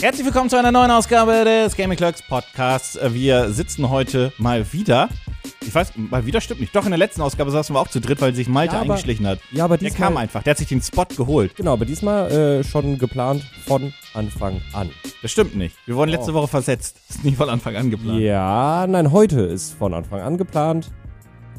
Herzlich willkommen zu einer neuen Ausgabe des Gaming Clerks Podcasts. Wir sitzen heute mal wieder. Ich weiß, mal wieder stimmt nicht. Doch, in der letzten Ausgabe saßen wir auch zu dritt, weil sich Malte Ja, aber- eingeschlichen hat. Ja, aber Der diesmal, kam einfach, der hat sich den Spot geholt. Genau, aber diesmal äh, schon geplant von Anfang an. Das stimmt nicht. Wir wurden letzte Oh. Woche versetzt. Das ist nicht von Anfang an geplant. Ja, nein, heute ist von Anfang an geplant.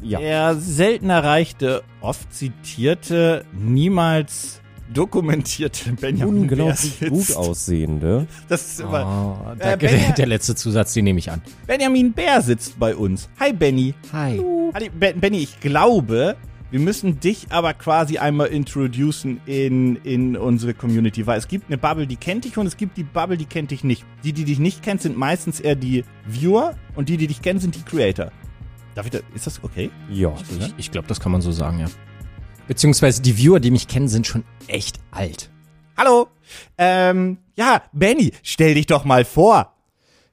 Ja. Der selten erreichte, oft zitierte, niemals dokumentierte Benjamin Unglaublich Bär-Sitz. gut aussehende. Das ist immer, Oh, Äh, Benja- der, letzte Zusatz, den nehme ich an. Benjamin Bär sitzt bei uns. Hi Benny. Hi. Halli, Ben- Benny, ich glaube, wir müssen dich aber quasi einmal introducen in, in unsere Community, weil es gibt eine Bubble, die kennt dich und es gibt die Bubble, die kennt dich nicht. Die, die dich nicht kennt, sind meistens eher die Viewer und die, die dich kennen, sind die Creator. Darf ich da, ist das okay? Ja. Ich, ich glaube, das kann man so sagen, ja. Beziehungsweise die Viewer, die mich kennen, sind schon echt alt. Hallo? Ähm, ja, Benny, stell dich doch mal vor.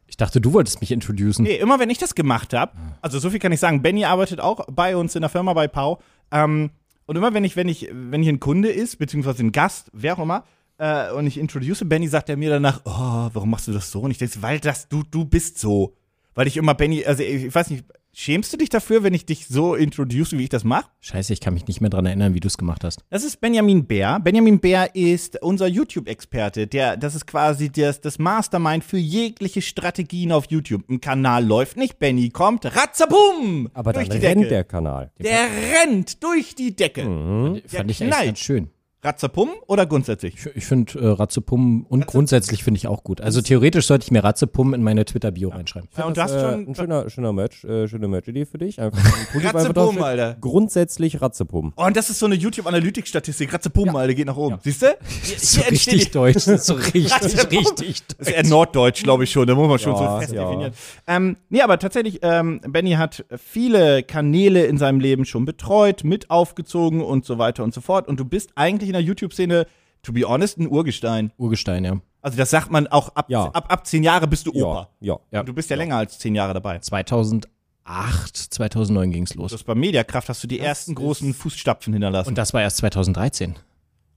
Ich dachte, du wolltest mich introducen. Nee, immer wenn ich das gemacht habe, also so viel kann ich sagen, Benny arbeitet auch bei uns in der Firma bei Pau. Ähm, und immer wenn ich, wenn ich, wenn hier ein Kunde ist, beziehungsweise ein Gast, wer auch immer, äh, und ich introduce Benny, sagt er mir danach, oh, warum machst du das so? Und ich denke, weil das, du, du bist so. Weil ich immer Benny, also ich, ich weiß nicht, schämst du dich dafür, wenn ich dich so introduce, wie ich das mache? Scheiße, ich kann mich nicht mehr dran erinnern, wie du es gemacht hast. Das ist Benjamin Bär. Benjamin Bär ist unser YouTube-Experte. Der, das ist quasi das, das Mastermind für jegliche Strategien auf YouTube. Ein Kanal läuft nicht, Benny kommt, ratzabum! Aber durch dann die rennt Decke. der Kanal. Der rennt durch die Decke. Mhm. Fand ich knallt. echt ganz schön. Ratzapum oder grundsätzlich? Ich, ich finde äh, Ratzepum und grundsätzlich finde ich auch gut. Also theoretisch sollte ich mir Ratzepum in meine Twitter-Bio reinschreiben. Ja, und das, du hast äh, schon ein schöner, schöner Match, äh, schöne Match-Idee für dich. Einfach Ratzepum, drauf. Alter. Grundsätzlich Ratzepum. Oh, und das ist so eine YouTube-Analytics-Statistik. Ratzapum, Alter, geht nach oben. Siehst du? So richtig deutsch. So richtig, Ratzepum. richtig Das deutsch. ist eher Norddeutsch, glaube ich schon. Da muss man schon Ja, so fest ja. definieren. Ähm, nee, aber tatsächlich, ähm, Benny hat viele Kanäle in seinem Leben schon betreut, mit aufgezogen und so weiter und so fort. Und du bist eigentlich in der YouTube-Szene, to be honest, ein Urgestein. Urgestein, ja. Also das sagt man auch ab, Ja. ab, ab zehn Jahre bist du Opa. Ja, ja. Ja. Und du bist ja, länger als zehn Jahre dabei. 2008, 2009 ging's Du los. hast bei Mediakraft hast du die ersten großen Fußstapfen hinterlassen. Und das war erst 2013.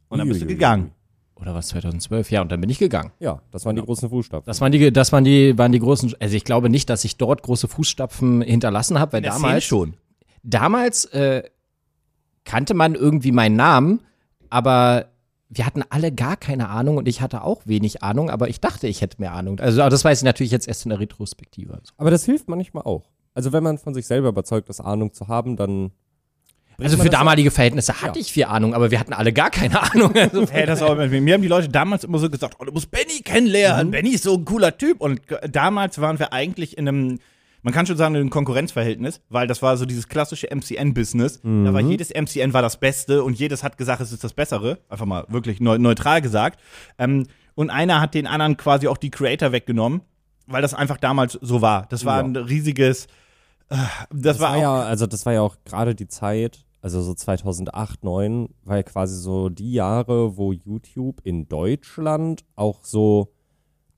Und dann bist du gegangen. Oder was, 2012? Ja, und dann bin ich gegangen. Ja, das waren die großen Fußstapfen. Das waren die, das waren die, waren die großen, also ich glaube nicht, dass ich dort große Fußstapfen hinterlassen habe, weil In der Szene damals, schon. damals äh, kannte man irgendwie meinen Namen, aber wir hatten alle gar keine Ahnung und ich hatte auch wenig Ahnung, aber ich dachte, ich hätte mehr Ahnung. Also das weiß ich natürlich jetzt erst in der Retrospektive. Also, Aber das hilft manchmal auch. Also wenn man von sich selber überzeugt ist, Ahnung zu haben, dann also für damalige Verhältnisse hatte ich viel Ahnung, aber wir hatten alle gar keine Ahnung. Also, Hey, das auch, mir haben die Leute damals immer so gesagt, oh, du musst Benny kennenlernen. Mhm. Benny ist so ein cooler Typ. Und damals waren wir eigentlich in einem, man kann schon sagen, in einem Konkurrenzverhältnis, weil das war so dieses klassische MCN-Business. Da Mhm. war jedes MCN war das Beste und jedes hat gesagt, es ist das Bessere. Einfach mal wirklich neu, neutral gesagt. Ähm, und einer hat den anderen quasi auch die Creator weggenommen, weil das einfach damals so war. Das war Ja. ein riesiges, äh, das, Das war, war auch, ja, also das war ja auch gerade die Zeit, also so 2008, 2009, war ja quasi so die Jahre, wo YouTube in Deutschland auch so,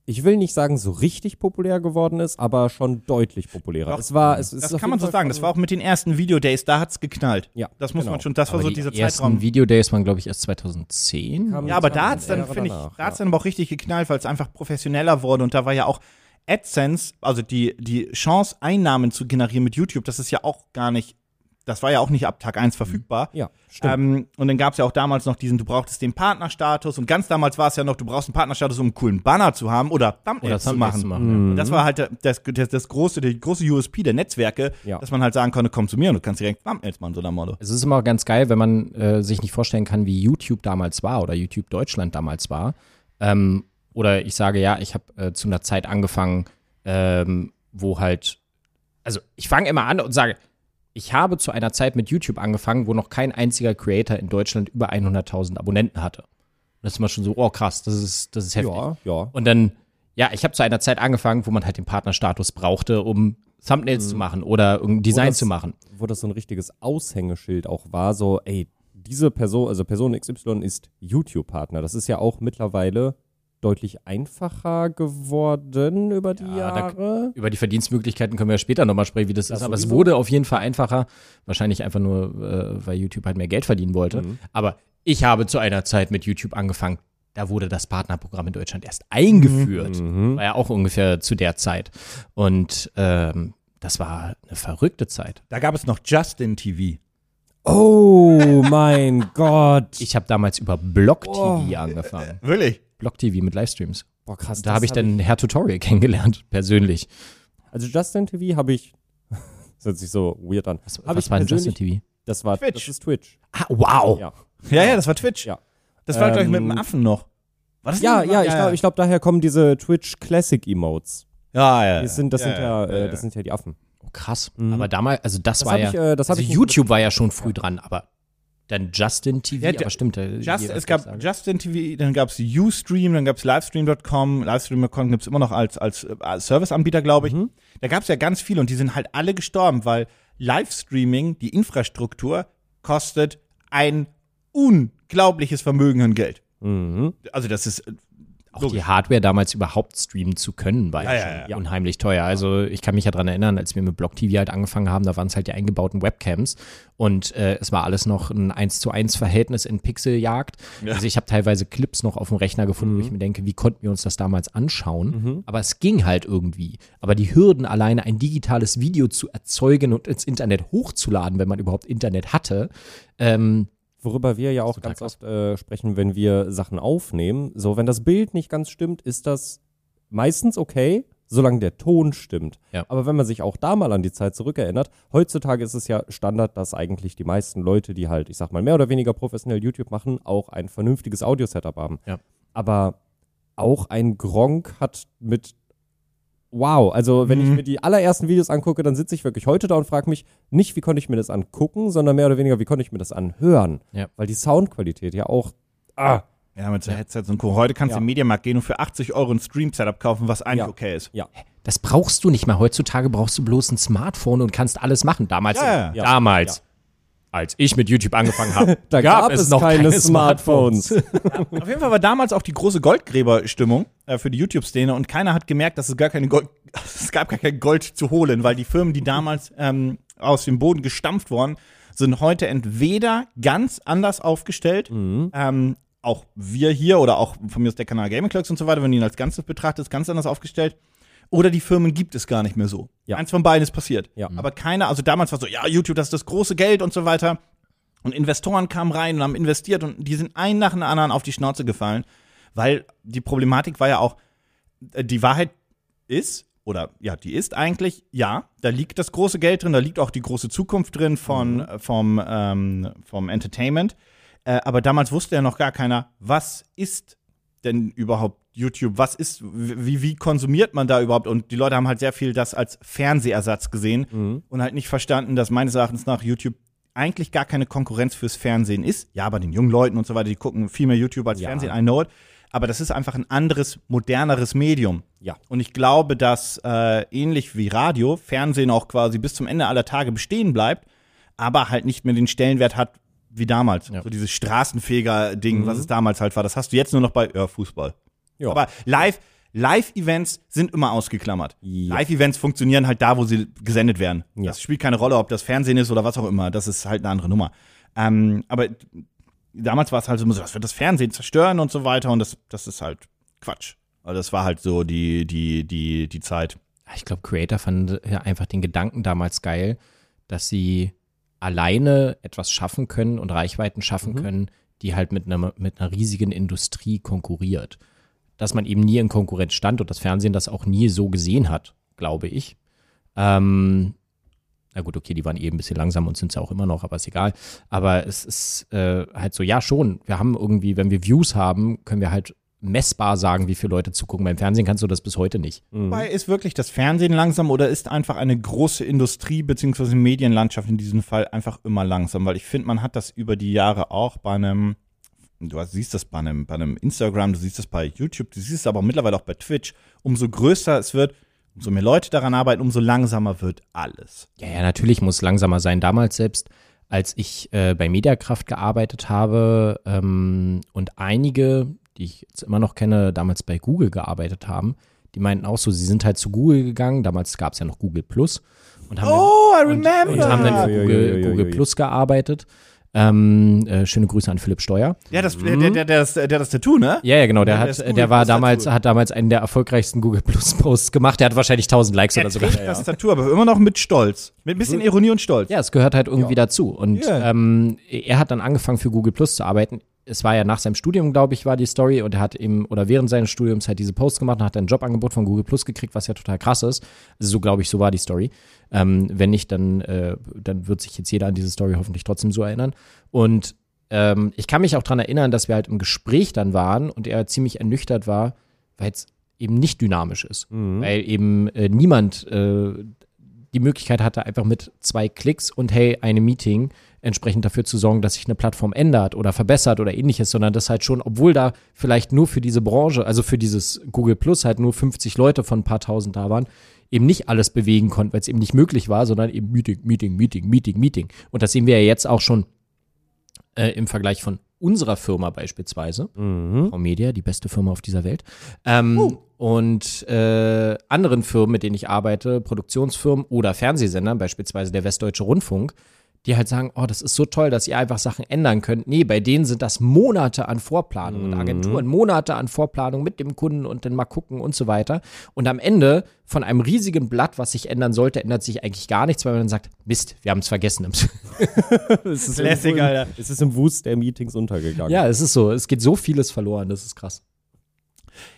ich will nicht sagen so richtig populär geworden ist, aber schon deutlich populärer. Doch. es war, es, es das kann man so Fall sagen. Das war auch mit den ersten Videodays, da hat's geknallt. Ja, Das muss genau. man schon, das war aber so die dieser ersten Zeitraum. Videodays waren, glaube ich, erst 2010. Kam- Ja, aber da war hat's dann, finde ich, da hat's ja. dann aber auch richtig geknallt, weil es einfach professioneller wurde und da war ja auch AdSense, also die, die Chance, Einnahmen zu generieren mit YouTube, das ist ja auch gar nicht, das war ja auch nicht ab Tag 1 verfügbar. Ja, stimmt. Ähm, und dann gab's ja auch damals noch diesen, du brauchtest den Partnerstatus und ganz damals war es ja noch, du brauchst einen Partnerstatus, um einen coolen Banner zu haben oder Thumbnails, zu machen. zu machen, Mhm. Das war halt das, das, das große, der große USP der Netzwerke, Ja. dass man halt sagen konnte, komm zu mir und du kannst direkt Thumbnails machen, so nach Motto. Es ist immer ganz geil, wenn man äh, sich nicht vorstellen kann, wie YouTube damals war oder YouTube Deutschland damals war. Ähm, oder ich sage ja, ich habe äh, zu einer Zeit angefangen, ähm, wo halt, also ich fange immer an und sage, ich habe zu einer Zeit mit YouTube angefangen, wo noch kein einziger Creator in Deutschland über 100.000 Abonnenten hatte. Und das ist immer schon so, oh krass, das ist, das ist heftig. ja, ja. Und dann, ja, ich habe zu einer Zeit angefangen, wo man halt den Partnerstatus brauchte, um Thumbnails zu machen oder irgendein Design das- zu machen. Wo das so ein richtiges Aushängeschild auch war, so, ey, diese Person, also Person XY ist YouTube-Partner. Das ist ja auch mittlerweile deutlich einfacher geworden über die Ja, da- Jahre. Über die Verdienstmöglichkeiten können wir ja später nochmal sprechen, wie das, Das ist. Aber es wurde auf jeden Fall einfacher. Wahrscheinlich einfach nur, äh, weil YouTube halt mehr Geld verdienen wollte. Mhm. Aber ich habe zu einer Zeit mit YouTube angefangen. da wurde das Partnerprogramm in Deutschland erst eingeführt. Mhm. War ja auch ungefähr zu der Zeit. Und ähm, das war eine verrückte Zeit. Da gab es noch Justin TV. Oh mein Gott. Ich habe damals über Block TV Oh. angefangen. Wirklich? Block TV mit Livestreams. Boah, krass. Da habe ich hab dann Herr Tutorial kennengelernt, persönlich. Also Justin TV habe ich. Das hört sich so weird an. Was, was ich war denn Justin TV? Das war Twitch. Das ist Twitch. Ah, wow. Ja. Ja, ja, das war Twitch. Ja. Das war, glaube ich, mit Ähm, dem Affen noch. War das Ja, nicht- ja, ich glaube, glaub, daher kommen diese Twitch Classic Emotes. Ja, ja. Das sind, das ja, sind ja, ja, äh, ja. das sind ja die Affen. Oh, krass. Mhm. Aber damals, also das, Das war ja. ich, äh, also ich YouTube war ja schon früh dran, aber dann Justin TV, Ja, aber stimmt. äh, Just, es gab Justin TV, dann gab es Ustream, dann gab es Livestream.com. Livestream.com gibt es immer noch als, als, äh, als Serviceanbieter, glaube ich. Mhm. Da gab es ja ganz viele und die sind halt alle gestorben, weil Livestreaming, die Infrastruktur, kostet ein unglaubliches Vermögen an Geld. Mhm. Also das ist äh, auch logisch. die Hardware damals überhaupt streamen zu können, war ja, Ja, ja, ja. unheimlich teuer. Also ich kann mich ja dran erinnern, als wir mit Block TV halt angefangen haben, da waren es halt die eingebauten Webcams und äh, es war alles noch ein 1 zu 1 Verhältnis in Pixeljagd. Ja. Also ich habe teilweise Clips noch auf dem Rechner gefunden, wo ich mir denke, wie konnten wir uns das damals anschauen? Aber es ging halt irgendwie. Aber die Hürden alleine, ein digitales Video zu erzeugen und ins Internet hochzuladen, wenn man überhaupt Internet hatte, ähm, Worüber wir ja auch ganz krass. oft äh, sprechen, wenn wir Sachen aufnehmen. So, wenn das Bild nicht ganz stimmt, ist das meistens okay, solange der Ton stimmt. Ja. Aber wenn man sich auch da mal an die Zeit zurückerinnert, heutzutage ist es ja Standard, dass eigentlich die meisten Leute, die halt, ich sag mal, mehr oder weniger professionell YouTube machen, auch ein vernünftiges Audio-Setup haben. Ja. Aber auch ein Gronk hat mit Wow, also wenn ich Mhm. mir die allerersten Videos angucke, dann sitze ich wirklich heute da und frage mich nicht, wie konnte ich mir das angucken, sondern mehr oder weniger, wie konnte ich mir das anhören. Ja. Weil die Soundqualität ja auch. Ah, Ja, mit so Headsets und Co. Heute kannst du Ja. im Mediamarkt gehen und für 80 Euro ein Stream-Setup kaufen, was eigentlich Ja. okay ist. ja. Das brauchst du nicht mehr. Heutzutage brauchst du bloß ein Smartphone und kannst alles machen. Damals, Ja, ja. Ja. damals, als ich mit YouTube angefangen habe, Da gab, es noch keine, Smartphones. Auf jeden Fall war damals auch die große Goldgräberstimmung äh, für die YouTube-Szene und keiner hat gemerkt, dass es gar keine Gold, es gab gar kein Gold zu holen, weil die Firmen, die damals ähm, aus dem Boden gestampft wurden, sind heute entweder ganz anders aufgestellt, ähm, auch wir hier oder auch von mir aus der Kanal Gaming Clerks und so weiter, wenn du ihn als Ganzes betrachtest, ganz anders aufgestellt. Oder die Firmen gibt es gar nicht mehr so. Ja. Eins von beiden ist passiert. Ja. Aber keiner, also damals war so, ja, YouTube, das ist das große Geld und so weiter. Und Investoren kamen rein und haben investiert und die sind ein nach dem anderen auf die Schnauze gefallen, weil die Problematik war ja auch, äh, die Wahrheit ist, oder ja, die ist eigentlich, ja, da liegt das große Geld drin, da liegt auch die große Zukunft drin von, äh, vom, ähm, vom Entertainment. Äh, aber damals wusste ja noch gar keiner, was ist denn überhaupt YouTube? Was ist, wie, wie konsumiert man da überhaupt? Und die Leute haben halt sehr viel das als Fernsehersatz gesehen und halt nicht verstanden, dass meines Erachtens nach YouTube eigentlich gar keine Konkurrenz fürs Fernsehen ist. Ja, bei den jungen Leuten und so weiter, die gucken viel mehr YouTube als Ja. Fernsehen, I know it. Aber das ist einfach ein anderes, moderneres Medium. Ja. Und ich glaube, dass äh, ähnlich wie Radio, Fernsehen auch quasi bis zum Ende aller Tage bestehen bleibt, aber halt nicht mehr den Stellenwert hat wie damals. Ja. So dieses Straßenfeger-Ding, was es damals halt war. Das hast du jetzt nur noch bei ja, Fußball. Ja. Aber live, Live-Events sind immer ausgeklammert. Ja. Live-Events funktionieren halt da, wo sie gesendet werden. Ja. Das spielt keine Rolle, ob das Fernsehen ist oder was auch immer. Das ist halt eine andere Nummer. Ähm, aber damals war es halt so, das wird das Fernsehen zerstören und so weiter und das, das ist halt Quatsch. Also das war halt so die, die, die, die Zeit. Ich glaube, Creator fanden ja einfach den Gedanken damals geil, dass sie alleine etwas schaffen können und Reichweiten schaffen können, die halt mit einer, mit einer riesigen Industrie konkurriert. Dass man eben nie in Konkurrenz stand und das Fernsehen das auch nie so gesehen hat, glaube ich. Ähm, na gut, okay, die waren eh ein bisschen langsam und sind es ja auch immer noch, aber ist egal. Aber es ist äh, halt so, ja schon, wir haben irgendwie, wenn wir Views haben, können wir halt messbar sagen, wie viele Leute zugucken. Beim Fernsehen kannst du das bis heute nicht. Wobei ist wirklich das Fernsehen langsam oder ist einfach eine große Industrie beziehungsweise Medienlandschaft in diesem Fall einfach immer langsam? Weil ich finde, man hat das über die Jahre auch bei einem, du siehst das bei einem, bei einem Instagram, du siehst das bei YouTube, du siehst es aber mittlerweile auch bei Twitch. Umso größer es wird, umso mehr Leute daran arbeiten, umso langsamer wird alles. Ja, ja, natürlich muss es langsamer sein. Damals selbst, als ich äh, bei Mediakraft gearbeitet habe ähm, und einige, die ich jetzt immer noch kenne, damals bei Google gearbeitet haben, die meinten auch so, sie sind halt zu Google gegangen. Damals gab es ja noch Google Plus und haben Oh, I dann, und, remember. und haben dann für Google, Google. Plus gearbeitet. Ähm, äh, schöne Grüße an Philipp Steuer. Ja, das, der, der, der, der, das, der das Tattoo, ne? Ja, ja, genau. Der, Ja, der hat, der, Google war damals, Tattoo. hat damals einen der erfolgreichsten Google Plus Posts gemacht. Der hat wahrscheinlich 1000 Likes Er oder sogar. trägt das Tattoo, aber immer noch mit Stolz. Mit ein bisschen Ironie und Stolz. Ja, es gehört halt irgendwie dazu. Und Ja. ähm, er hat dann angefangen für Google Plus zu arbeiten. Es war ja nach seinem Studium, glaube ich, war die Story und er hat eben oder während seines Studiums halt diese Posts gemacht und hat ein Jobangebot von Google Plus gekriegt, was ja total krass ist. Also so glaube ich, so war die Story. Ähm, wenn nicht, dann, äh, dann wird sich jetzt jeder an diese Story hoffentlich trotzdem so erinnern. Und ähm, ich kann mich auch daran erinnern, dass wir halt im Gespräch dann waren und er ziemlich ernüchtert war, weil es eben nicht dynamisch ist. Weil eben äh, niemand äh, die Möglichkeit hatte, einfach mit zwei Klicks und hey, eine Meeting entsprechend dafür zu sorgen, dass sich eine Plattform ändert oder verbessert oder ähnliches, sondern das halt schon, obwohl da vielleicht nur für diese Branche, also für dieses Google Plus halt nur 50 Leute von ein paar tausend da waren, eben nicht alles bewegen konnten, weil es eben nicht möglich war, sondern eben Meeting, Meeting, Meeting, Meeting, Meeting. Und das sehen wir ja jetzt auch schon äh, im Vergleich von unserer Firma beispielsweise. Frau Media, die beste Firma auf dieser Welt. Ähm, Und äh, anderen Firmen, mit denen ich arbeite, Produktionsfirmen oder Fernsehsendern, beispielsweise der Westdeutsche Rundfunk, die halt sagen, oh, das ist so toll, dass ihr einfach Sachen ändern könnt. Nee, bei denen sind das Monate an Vorplanung und Agenturen, Monate an Vorplanung mit dem Kunden und dann mal gucken und so weiter. Und am Ende von einem riesigen Blatt, was sich ändern sollte, ändert sich eigentlich gar nichts, weil man dann sagt, Mist, wir haben es vergessen. Es ist Classic, im- Alter. Es ist im Wust der Meetings untergegangen. ja, es ist so, es geht so vieles verloren, das ist krass.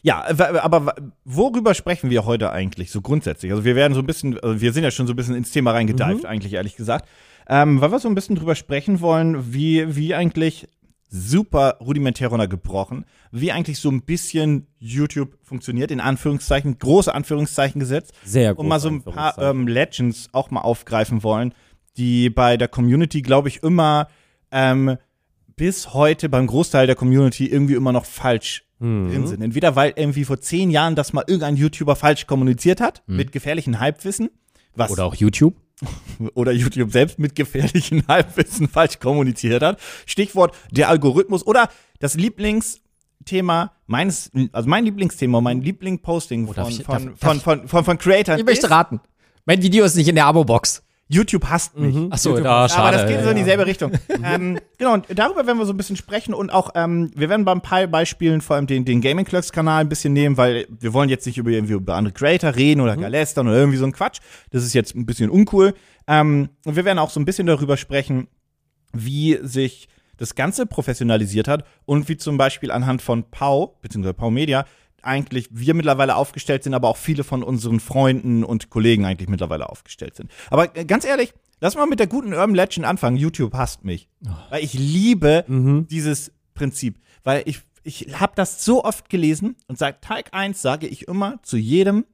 Ja, aber worüber sprechen wir heute eigentlich so grundsätzlich? Also wir werden so ein bisschen, also wir sind ja schon so ein bisschen ins Thema reingedived, eigentlich ehrlich gesagt. Ähm, weil wir so ein bisschen drüber sprechen wollen, wie, wie eigentlich super rudimentär runtergebrochen, wie eigentlich so ein bisschen YouTube funktioniert, in Anführungszeichen, große Anführungszeichen gesetzt. Sehr Und mal so ein paar ähm, Legends auch mal aufgreifen wollen, die bei der Community, glaube ich, immer ähm, bis heute beim Großteil der Community irgendwie immer noch falsch Mhm. drin sind. Entweder weil irgendwie vor zehn Jahren das mal irgendein YouTuber falsch kommuniziert hat, mit gefährlichen Halbwissen, was Oder auch YouTube. oder YouTube selbst mit gefährlichen Halbwissen falsch kommuniziert hat. Stichwort der Algorithmus oder das Lieblingsthema meines, also mein Lieblingsthema, mein Lieblingsposting darf von, von, von, von, von, von Creators. Ich möchte ist, raten. Mein Video ist nicht in der Abo-Box. YouTube hasst mich. Achso, YouTube da, schade. Aber das geht so in dieselbe Richtung. ähm, genau, und darüber werden wir so ein bisschen sprechen und auch, ähm, wir werden bei ein paar Beispielen vor allem den, den Gaming Clerks Kanal ein bisschen nehmen, weil wir wollen jetzt nicht über, irgendwie über andere Creator reden oder Galästern oder irgendwie so ein Quatsch. Das ist jetzt ein bisschen uncool. Ähm, und wir werden auch so ein bisschen darüber sprechen, wie sich das Ganze professionalisiert hat und wie zum Beispiel anhand von Pau, beziehungsweise Pau Media, eigentlich wir mittlerweile aufgestellt sind, aber auch viele von unseren Freunden und Kollegen eigentlich mittlerweile aufgestellt sind. Aber äh, ganz ehrlich, lass mal mit der guten Urban Legend anfangen. YouTube hasst mich. Weil ich liebe dieses Prinzip. Weil ich, ich habe das so oft gelesen und seit Tag 1 sage ich immer zu jedem,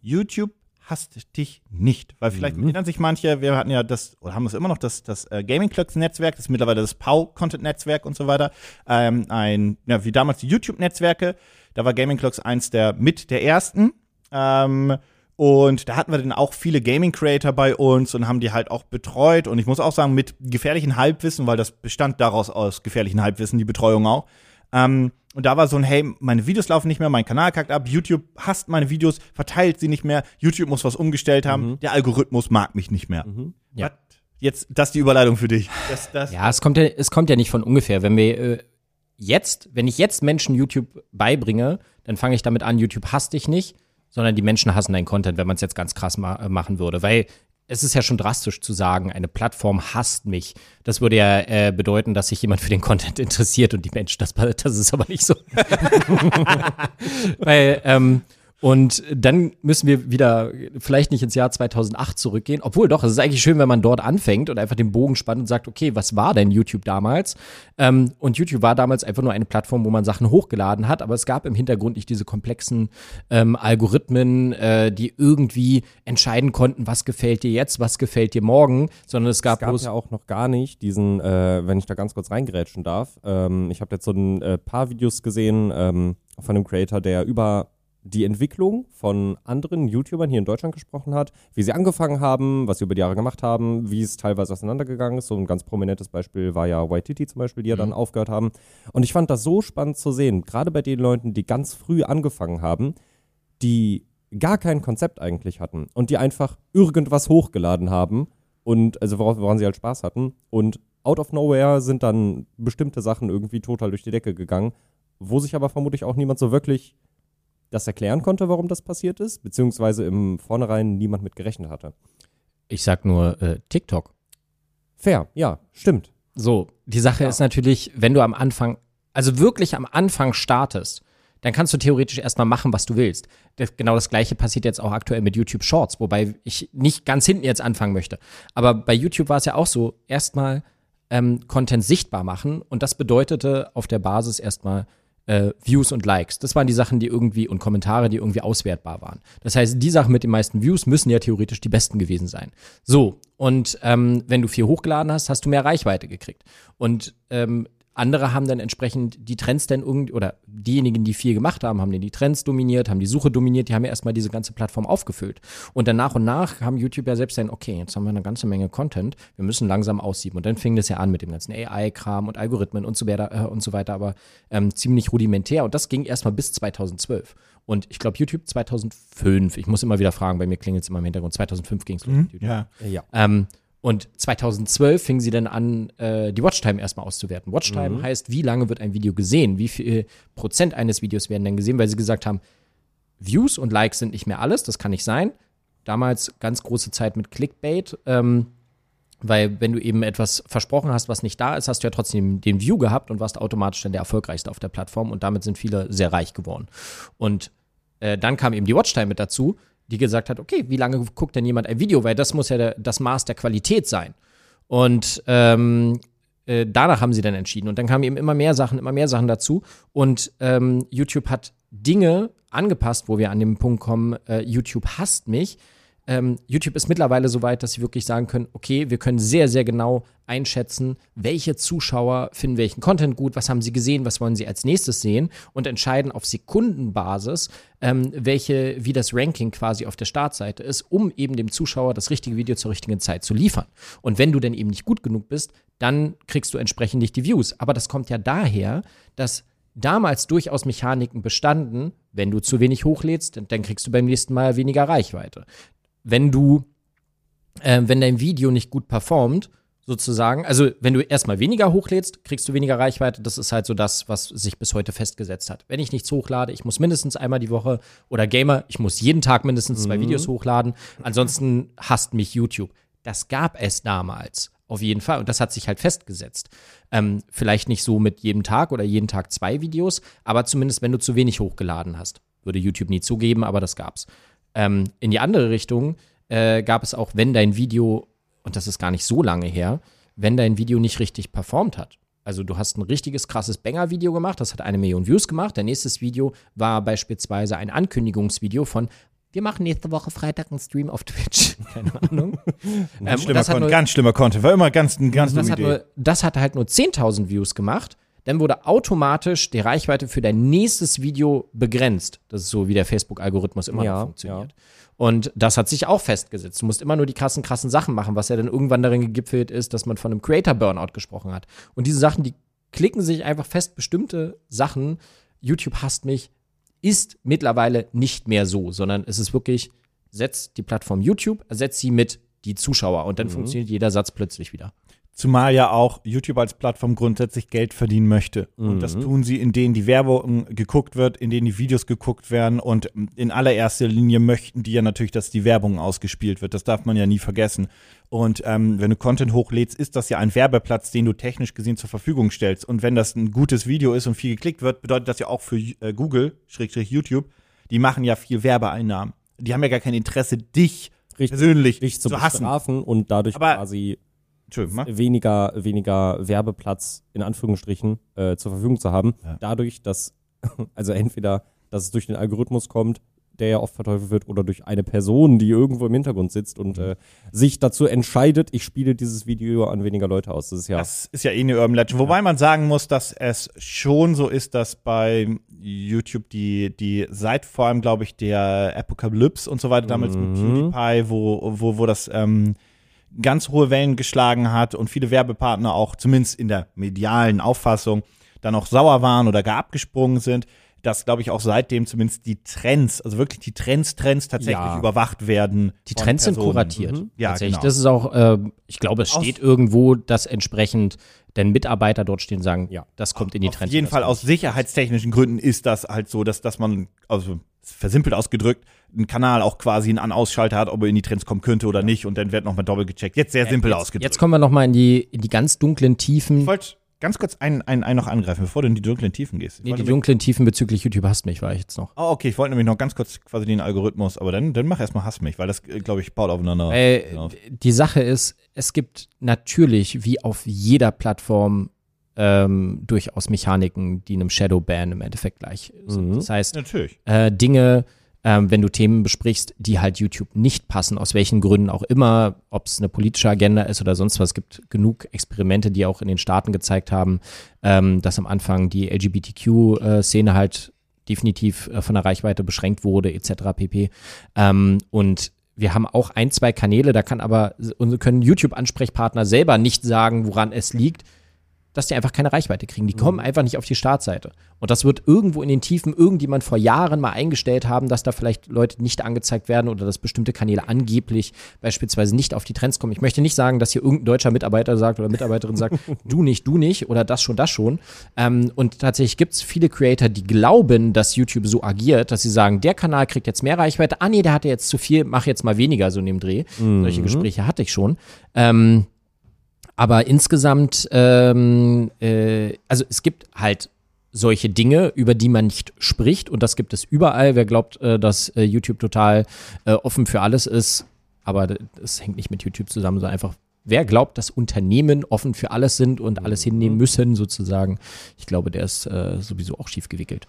YouTube hasst dich nicht. Weil vielleicht erinnern sich manche, wir hatten ja das, oder haben es immer noch, das, das äh, Gaming Clocks Netzwerk, das ist mittlerweile das Pau Content Netzwerk und so weiter. Ähm, ein, ja, wie damals die YouTube-Netzwerke. Da war Gaming Clocks eins der mit der ersten. Ähm, und da hatten wir dann auch viele Gaming-Creator bei uns und haben die halt auch betreut. Und ich muss auch sagen, mit gefährlichen Halbwissen, weil das bestand daraus aus gefährlichen Halbwissen, die Betreuung auch. Ähm, und da war so ein, hey, meine Videos laufen nicht mehr, mein Kanal kackt ab, YouTube hasst meine Videos, verteilt sie nicht mehr, YouTube muss was umgestellt haben, der Algorithmus mag mich nicht mehr. Ja. Was? Jetzt, das ist die Überleitung für dich. Das, das, Ja, es kommt ja, es kommt ja nicht von ungefähr. Wenn wir äh, jetzt, wenn ich jetzt Menschen YouTube beibringe, dann fange ich damit an, YouTube hasst dich nicht, sondern die Menschen hassen deinen Content, wenn man es jetzt ganz krass ma äh, machen würde. Weil es ist ja schon drastisch zu sagen, eine Plattform hasst mich. Das würde ja äh, bedeuten, dass sich jemand für den Content interessiert und die Menschen, das, das ist aber nicht so. Weil, ähm, und dann müssen wir wieder vielleicht nicht ins Jahr 2008 zurückgehen. Obwohl doch, es ist eigentlich schön, wenn man dort anfängt und einfach den Bogen spannt und sagt, okay, was war denn YouTube damals? Ähm, und YouTube war damals einfach nur eine Plattform, wo man Sachen hochgeladen hat, aber es gab im Hintergrund nicht diese komplexen ähm, Algorithmen, äh, die irgendwie entscheiden konnten, was gefällt dir jetzt, was gefällt dir morgen, sondern es gab, Es gab bloß ja auch noch gar nicht diesen, äh, wenn ich da ganz kurz reingerätschen darf. Ähm, ich habe jetzt so ein äh, paar Videos gesehen ähm, von einem Creator, der über die Entwicklung von anderen YouTubern hier in Deutschland gesprochen hat, wie sie angefangen haben, was sie über die Jahre gemacht haben, wie es teilweise auseinandergegangen ist. So ein ganz prominentes Beispiel war ja Waititi zum Beispiel, die ja dann aufgehört haben. Und ich fand das so spannend zu sehen, gerade bei den Leuten, die ganz früh angefangen haben, die gar kein Konzept eigentlich hatten und die einfach irgendwas hochgeladen haben und also worauf, woran sie halt Spaß hatten und out of nowhere sind dann bestimmte Sachen irgendwie total durch die Decke gegangen, wo sich aber vermutlich auch niemand so wirklich das erklären konnte, warum das passiert ist, beziehungsweise im Vornherein niemand mit gerechnet hatte. Ich sag nur äh, TikTok. Fair, ja, stimmt. So, die Sache ist natürlich, wenn du am Anfang, also wirklich am Anfang startest, dann kannst du theoretisch erstmal machen, was du willst. Das, genau das gleiche passiert jetzt auch aktuell mit YouTube Shorts, wobei ich nicht ganz hinten jetzt anfangen möchte. Aber bei YouTube war es ja auch so, erstmal ähm, Content sichtbar machen und das bedeutete auf der Basis erstmal äh, Views und Likes. Das waren die Sachen, die irgendwie und Kommentare, die irgendwie auswertbar waren. Das heißt, die Sachen mit den meisten Views müssen ja theoretisch die besten gewesen sein. So, und ähm, wenn du viel hochgeladen hast, hast du mehr Reichweite gekriegt. Und ähm, andere haben dann entsprechend die Trends dann irgendwie, oder diejenigen, die viel gemacht haben, haben dann die Trends dominiert, haben die Suche dominiert, die haben ja erstmal diese ganze Plattform aufgefüllt. Und dann nach und nach haben YouTube ja selbst dann, okay, jetzt haben wir eine ganze Menge Content, wir müssen langsam aussieben. Und dann fing das ja an mit dem ganzen AI-Kram und Algorithmen und so weiter, äh, und so weiter aber ähm, ziemlich rudimentär. Und das ging erstmal bis 2012. Und ich glaube, YouTube 2005, ich muss immer wieder fragen, bei mir klingelt es immer im Hintergrund, 2005 ging es los mit YouTube. Ja. Ja. Ähm, und 2012 fing sie dann an, äh, die Watchtime erstmal auszuwerten. Watchtime Mhm. heißt, wie lange wird ein Video gesehen? Wie viel Prozent eines Videos werden denn gesehen? Weil sie gesagt haben, Views und Likes sind nicht mehr alles, das kann nicht sein. Damals ganz große Zeit mit Clickbait, ähm, weil wenn du eben etwas versprochen hast, was nicht da ist, hast du ja trotzdem den View gehabt und warst automatisch dann der erfolgreichste auf der Plattform und damit sind viele sehr reich geworden. Und äh, dann kam eben die Watchtime mit dazu, die gesagt hat, okay, wie lange guckt denn jemand ein Video? Weil das muss ja der, das Maß der Qualität sein. Und ähm, äh, danach haben sie dann entschieden. Und dann kamen eben immer mehr Sachen, immer mehr Sachen dazu. Und ähm, YouTube hat Dinge angepasst, wo wir an den Punkt kommen, äh, YouTube hasst mich. Ähm, YouTube ist mittlerweile so weit, dass sie wirklich sagen können, okay, wir können sehr, sehr genau einschätzen, welche Zuschauer finden welchen Content gut, was haben sie gesehen, was wollen sie als nächstes sehen und entscheiden auf Sekundenbasis, ähm, welche, wie das Ranking quasi auf der Startseite ist, um eben dem Zuschauer das richtige Video zur richtigen Zeit zu liefern. Und wenn du dann eben nicht gut genug bist, dann kriegst du entsprechend nicht die Views. Aber das kommt ja daher, dass damals durchaus Mechaniken bestanden, wenn du zu wenig hochlädst, dann kriegst du beim nächsten Mal weniger Reichweite. Wenn du, äh, wenn dein Video nicht gut performt, sozusagen, also wenn du erstmal weniger hochlädst, kriegst du weniger Reichweite. Das ist halt so das, was sich bis heute festgesetzt hat. Wenn ich nichts hochlade, ich muss mindestens einmal die Woche oder Gamer, ich muss jeden Tag mindestens zwei Videos hochladen. Ansonsten hasst mich YouTube. Das gab es damals. Auf jeden Fall. Und das hat sich halt festgesetzt. Ähm, vielleicht nicht so mit jedem Tag oder jeden Tag zwei Videos, aber zumindest, wenn du zu wenig hochgeladen hast. Würde YouTube nie zugeben, aber das gab's. Ähm, in die andere Richtung äh, gab es auch, wenn dein Video, und das ist gar nicht so lange her, wenn dein Video nicht richtig performt hat. Also du hast ein richtiges krasses Banger-Video gemacht, das hat eine Million Views gemacht. Dein nächstes Video war beispielsweise ein Ankündigungsvideo von wir machen nächste Woche Freitag einen Stream auf Twitch. Keine Ahnung. ähm, Ganz, und schlimmer das hat Content, ganz schlimmer Content. War immer ganz, ganz das hat, nur, das hat halt nur 10.000 Views gemacht. Dann wurde automatisch die Reichweite für dein nächstes Video begrenzt. Das ist so, wie der Facebook-Algorithmus immer Ja, noch funktioniert. Und das hat sich auch festgesetzt. Du musst immer nur die krassen, krassen Sachen machen, was ja dann irgendwann darin gegipfelt ist, dass man von einem Creator-Burnout gesprochen hat. Und diese Sachen, die klicken sich einfach fest. Bestimmte Sachen, YouTube hasst mich, ist mittlerweile nicht mehr so, sondern es ist wirklich, setz die Plattform YouTube, ersetz sie mit die Zuschauer und dann funktioniert jeder Satz plötzlich wieder. Zumal ja auch YouTube als Plattform grundsätzlich Geld verdienen möchte. Und das tun sie, in denen die Werbung geguckt wird, in denen die Videos geguckt werden. Und in allererster Linie möchten die ja natürlich, dass die Werbung ausgespielt wird. Das darf man ja nie vergessen. Und ähm, wenn du Content hochlädst, ist das ja ein Werbeplatz, den du technisch gesehen zur Verfügung stellst. Und wenn das ein gutes Video ist und viel geklickt wird, bedeutet das ja auch für äh, Google, Schrägstrich YouTube, die machen ja viel Werbeeinnahmen. Die haben ja gar kein Interesse, dich Richtig- persönlich dich zu zu hassen. bestrafen und dadurch Aber- quasi. Weniger, weniger Werbeplatz in Anführungsstrichen äh, zur Verfügung zu haben. Ja. Dadurch, dass, also entweder, dass es durch den Algorithmus kommt, der ja oft verteufelt wird, oder durch eine Person, die irgendwo im Hintergrund sitzt und äh, sich dazu entscheidet, ich spiele dieses Video an weniger Leute aus. Das ist ja. Das ist ja eh eine Urban Legend. Wobei man sagen muss, dass es schon so ist, dass bei YouTube die, die seit vor allem, glaube ich, der Apocalypse und so weiter, damals mit PewDiePie, wo, wo, wo das ähm, ganz hohe Wellen geschlagen hat und viele Werbepartner auch, zumindest in der medialen Auffassung, dann auch sauer waren oder gar abgesprungen sind. dass, glaube ich, auch seitdem zumindest die Trends, also wirklich die Trends, Trends tatsächlich Ja. überwacht werden. Die Trends sind Personen. kuratiert. Mhm. Ja, tatsächlich. genau. Das ist auch, äh, ich glaube, es Aus- steht irgendwo, dass entsprechend denn Mitarbeiter dort stehen und sagen, Ja. das kommt in die Auf Trends. jeden und das Fall aus sicherheitstechnischen Gründen ist das halt so, dass, dass man, also versimpelt ausgedrückt, einen Kanal auch quasi einen An-Ausschalter hat, ob er in die Trends kommen könnte oder nicht und dann wird nochmal doppelt gecheckt. Jetzt sehr simpel jetzt, ausgedrückt. Jetzt kommen wir nochmal in die, in die ganz dunklen Tiefen. ich wollte ganz kurz einen, einen, einen noch angreifen, bevor du in die dunklen Tiefen gehst. Ich Nee, die dunklen Tiefen bezüglich YouTube hasst mich, war ich jetzt noch. Oh, okay, ich wollte nämlich noch ganz kurz quasi den Algorithmus, aber dann, dann mach erstmal Hass mich, weil das, glaube ich, baut aufeinander. Äh, hinaus. die Sache ist, es gibt natürlich, wie auf jeder Plattform, ähm, durchaus Mechaniken, die einem Shadowban im Endeffekt gleich sind. Mhm. Das heißt, Natürlich. äh, Dinge, ähm, wenn du Themen besprichst, die halt YouTube nicht passen, aus welchen Gründen auch immer, ob es eine politische Agenda ist oder sonst was. Es gibt genug Experimente, die auch in den Staaten gezeigt haben, ähm, dass am Anfang die LGBTQ-Szene halt definitiv äh, von der Reichweite beschränkt wurde, etc. pp. Ähm, und wir haben auch ein, zwei Kanäle, da kann aber und können YouTube-Ansprechpartner selber nicht sagen, woran es liegt, dass die einfach keine Reichweite kriegen. Die kommen einfach nicht auf die Startseite. Und das wird irgendwo in den Tiefen irgendjemand vor Jahren mal eingestellt haben, dass da vielleicht Leute nicht angezeigt werden oder dass bestimmte Kanäle angeblich beispielsweise nicht auf die Trends kommen. Ich möchte nicht sagen, dass hier irgendein deutscher Mitarbeiter sagt oder Mitarbeiterin sagt, du nicht, du nicht oder das schon, das schon. Ähm, und tatsächlich gibt es viele Creator, die glauben, dass YouTube so agiert, dass sie sagen, der Kanal kriegt jetzt mehr Reichweite. Ah nee, der hatte jetzt zu viel, mach jetzt mal weniger so in dem Dreh. Solche Gespräche hatte ich schon. Ähm, aber insgesamt, ähm, äh, also es gibt halt solche Dinge, über die man nicht spricht und das gibt es überall. Wer glaubt, äh, dass äh, YouTube total äh, offen für alles ist, aber das hängt nicht mit YouTube zusammen, sondern einfach, wer glaubt, dass Unternehmen offen für alles sind und alles hinnehmen müssen, sozusagen, ich glaube, der ist äh, sowieso auch schief gewickelt.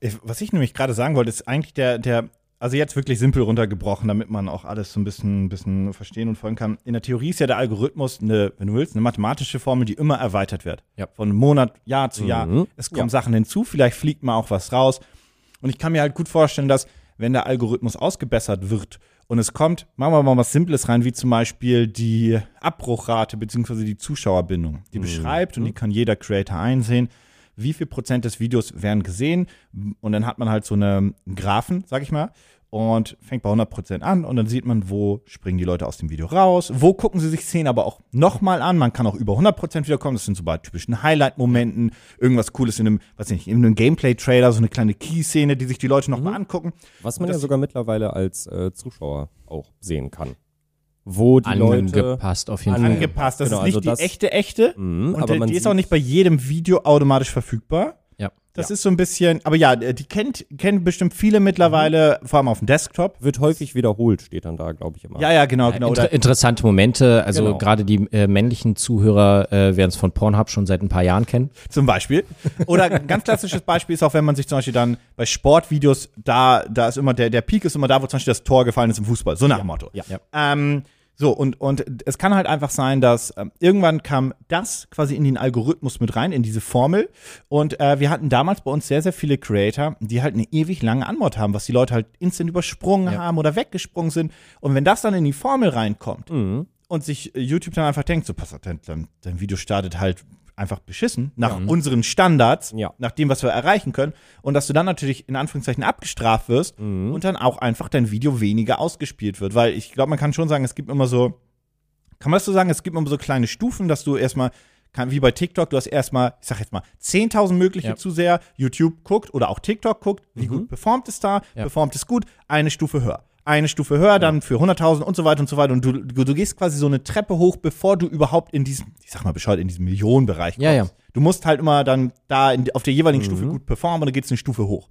Ich- Was ich nämlich gerade sagen wollte, ist eigentlich der, der, also jetzt wirklich simpel runtergebrochen, damit man auch alles so ein bisschen, bisschen verstehen und folgen kann. In der Theorie ist ja der Algorithmus eine, wenn du willst, eine mathematische Formel, die immer erweitert wird. Ja. Von Monat, Jahr zu Jahr. Mhm. Es kommen Sachen hinzu, vielleicht fliegt mal auch was raus. Und ich kann mir halt gut vorstellen, dass, wenn der Algorithmus ausgebessert wird und es kommt, machen wir mal was Simples rein, wie zum Beispiel die Abbruchrate beziehungsweise die Zuschauerbindung. Die beschreibt und die kann jeder Creator einsehen, wie viel Prozent des Videos werden gesehen. Und dann hat man halt so eine einen Graphen, sag ich mal, und fängt bei 100 Prozent an und dann sieht man, wo springen die Leute aus dem Video raus, wo gucken sie sich Szenen aber auch nochmal an. Man kann auch über 100 Prozent wiederkommen. Das sind so bei typischen Highlight-Momenten, irgendwas Cooles in einem, weiß ich nicht, in einem Gameplay-Trailer, so eine kleine Key-Szene, die sich die Leute nochmal angucken. Was man ja sogar mittlerweile als äh, Zuschauer auch sehen kann. Wo die Leute. Angepasst auf jeden Fall. Angepasst. Das Genau, ist nicht also das- die echte, echte. Mhm, Und aber die, man die ist auch nicht bei jedem Video automatisch verfügbar. Ja. Das ist so ein bisschen, aber ja, die kennt, kennen bestimmt viele mittlerweile, vor allem auf dem Desktop. wird häufig wiederholt, steht dann da, glaube ich, immer. Ja, ja, genau, genau. Inter Oder, interessante Momente, also Genau. gerade die äh, männlichen Zuhörer äh, werden es von Pornhub schon seit ein paar Jahren kennen. zum Beispiel. Oder ein ganz klassisches Beispiel ist auch, wenn man sich zum Beispiel dann bei Sportvideos, da, da ist immer der, der Peak ist immer da, wo zum Beispiel das Tor gefallen ist im Fußball. So nach dem Motto. Ja. Ja. Ähm, so, und, und es kann halt einfach sein, dass ähm, irgendwann kam das quasi in den Algorithmus mit rein, in diese Formel. Und äh, wir hatten damals bei uns sehr, sehr viele Creator, die halt eine ewig lange Antwort haben, was die Leute halt instant übersprungen Ja. haben oder weggesprungen sind. Und wenn das dann in die Formel reinkommt Mhm. und sich äh, YouTube dann einfach denkt, so, pass auf, dein, dein Video startet halt einfach beschissen, nach unseren Standards, Ja. nach dem, was wir erreichen können. Und dass du dann natürlich in Anführungszeichen abgestraft wirst Mhm. und dann auch einfach dein Video weniger ausgespielt wird. Weil ich glaube, man kann schon sagen, es gibt immer so, kann man das so sagen, es gibt immer so kleine Stufen, dass du erstmal, kann, wie bei TikTok, du hast erstmal, ich sag jetzt mal, 10.000 mögliche Ja. Zuseher, YouTube guckt oder auch TikTok guckt, wie gut performt es da, Ja. performt es gut, eine Stufe höher. Eine Stufe höher, dann für 100.000 und so weiter und so weiter. Und du, du, gehst quasi so eine Treppe hoch, bevor du überhaupt in diesem, ich sag mal Bescheid, in diesem Millionenbereich kommst. Ja, ja. Du musst halt immer dann da in, auf der jeweiligen Stufe gut performen und dann geht's eine Stufe hoch.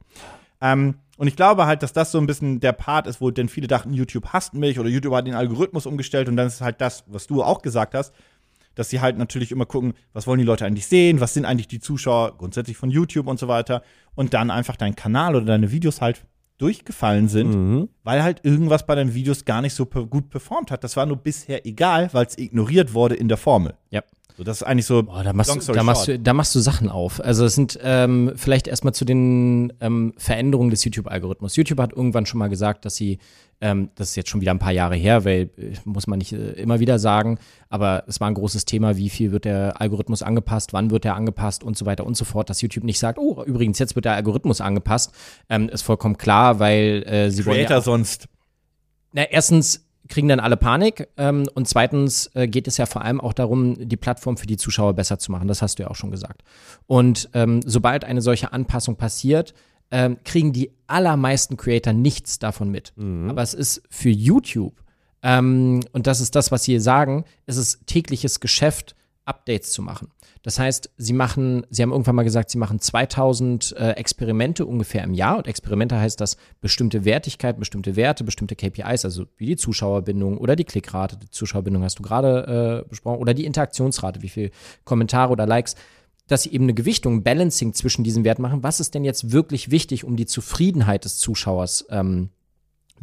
Ähm, und ich glaube halt, dass das so ein bisschen der Part ist, wo denn viele dachten, YouTube hasst mich oder YouTube hat den Algorithmus umgestellt und dann ist halt das, was du auch gesagt hast, dass sie halt natürlich immer gucken, was wollen die Leute eigentlich sehen, was sind eigentlich die Zuschauer grundsätzlich von YouTube und so weiter und dann einfach dein Kanal oder deine Videos halt durchgefallen sind, Mhm. weil halt irgendwas bei deinen Videos gar nicht so gut performt hat. Das war nur bisher egal, weil es ignoriert wurde in der Formel. Ja. So, das ist eigentlich so. Boah, da machst, da, machst du, da machst du Sachen auf. Also es sind ähm, vielleicht erstmal zu den ähm, Veränderungen des YouTube-Algorithmus. YouTube hat irgendwann schon mal gesagt, dass sie, ähm, das ist jetzt schon wieder ein paar Jahre her, weil äh, muss man nicht äh, immer wieder sagen, aber es war ein großes Thema, wie viel wird der Algorithmus angepasst, wann wird er angepasst und so weiter und so fort, dass YouTube nicht sagt, oh, übrigens, jetzt wird der Algorithmus angepasst, ähm, ist vollkommen klar, weil äh, sie wollen ja Creator sonst. na, erstens kriegen dann alle Panik ähm, und zweitens äh, geht es ja vor allem auch darum, die Plattform für die Zuschauer besser zu machen. Das hast du ja auch schon gesagt. Und ähm, sobald eine solche Anpassung passiert, ähm, kriegen die allermeisten Creator nichts davon mit. Aber es ist für YouTube, ähm, und das ist das, was sie sagen, es ist tägliches Geschäft, Updates zu machen. Das heißt, sie machen, sie haben irgendwann mal gesagt, sie machen 2000 äh, Experimente ungefähr im Jahr. Und Experimente heißt das bestimmte Wertigkeit, bestimmte Werte, bestimmte KPIs, also wie die Zuschauerbindung oder die Klickrate. Die Zuschauerbindung hast du gerade äh, besprochen. Oder die Interaktionsrate, wie viel Kommentare oder Likes dass sie eben eine Gewichtung, ein Balancing zwischen diesen Werten machen. Was ist denn jetzt wirklich wichtig, um die Zufriedenheit des Zuschauers ähm,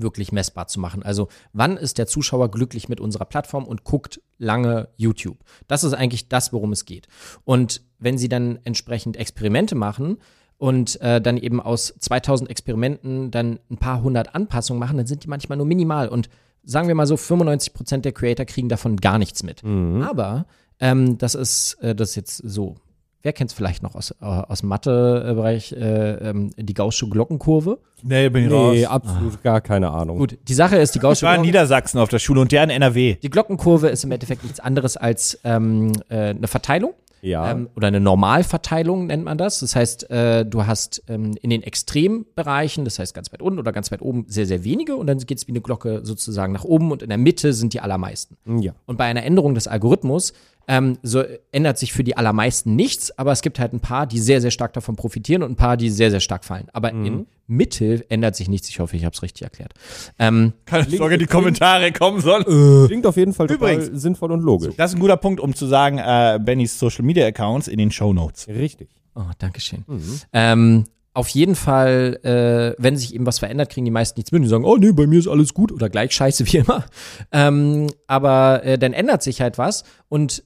wirklich messbar zu machen. Also wann ist der Zuschauer glücklich mit unserer Plattform und guckt lange YouTube? Das ist eigentlich das, worum es geht. Und wenn Sie dann entsprechend Experimente machen und äh, dann eben aus 2000 Experimenten dann ein paar hundert Anpassungen machen, dann sind die manchmal nur minimal und sagen wir mal so 95 Prozent der Creator kriegen davon gar nichts mit. Aber ähm, das ist äh, das ist jetzt so. Wer kennt es vielleicht noch aus, äh, aus dem Mathe-Bereich, äh, ähm, die Gaußsche Glockenkurve? Nee, bin ich Nee, raus. absolut gar keine Ahnung. Gut, die Sache ist, die Ich Gaußsche war in Niedersachsen auf der Schule und der in NRW. Die Glockenkurve ist im Endeffekt nichts anderes als ähm, äh, eine Verteilung. Ja. Ähm, oder eine Normalverteilung nennt man das. Das heißt, äh, du hast ähm, in den Extrembereichen, das heißt ganz weit unten oder ganz weit oben, sehr, sehr wenige und dann geht es wie eine Glocke sozusagen nach oben und in der Mitte sind die allermeisten. ja. Und bei einer Änderung des Algorithmus ähm, so ändert sich für die allermeisten nichts, aber es gibt halt ein paar, die sehr, sehr stark davon profitieren und ein paar, die sehr, sehr stark fallen. Aber in Mitte ändert sich nichts. Ich hoffe, ich habe es richtig erklärt. Ähm, Keine Sorge, die Kommentare kommen sollen. Klingt auf jeden Fall total Übrigens. sinnvoll und logisch. Das ist ein guter Punkt, um zu sagen, äh, Bennys Social Media Accounts in den Show Notes. Richtig. Oh, Dankeschön. Ähm, auf jeden Fall, äh, wenn sich eben was verändert, kriegen die meisten nichts mit. Die sagen, oh nee, bei mir ist alles gut oder gleich scheiße wie immer. Ähm, aber äh, dann ändert sich halt was und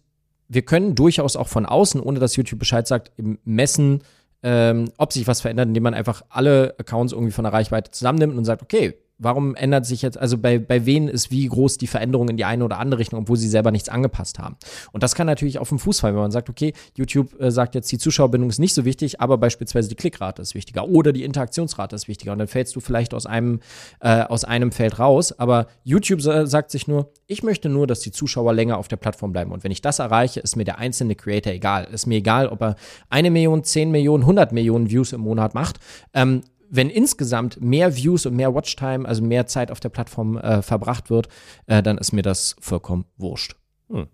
wir können durchaus auch von außen, ohne dass YouTube Bescheid sagt, messen, ähm, ob sich was verändert, indem man einfach alle Accounts irgendwie von der Reichweite zusammennimmt und sagt, okay, warum ändert sich jetzt, also bei, bei wen ist wie groß die Veränderung in die eine oder andere Richtung, obwohl sie selber nichts angepasst haben. Und das kann natürlich auf dem Fuß fallen, wenn man sagt, okay, YouTube äh, sagt jetzt, die Zuschauerbindung ist nicht so wichtig, aber beispielsweise die Klickrate ist wichtiger oder die Interaktionsrate ist wichtiger. Und dann fällst du vielleicht aus einem, äh, aus einem Feld raus. Aber YouTube sa sagt sich nur, ich möchte nur, dass die Zuschauer länger auf der Plattform bleiben. Und wenn ich das erreiche, ist mir der einzelne Creator egal. Ist mir egal, ob er eine Million, zehn Millionen, 100 Millionen Views im Monat macht. Ähm, wenn insgesamt mehr Views und mehr Watchtime, also mehr Zeit auf der Plattform äh, verbracht wird, äh, dann ist mir das vollkommen wurscht. Hm.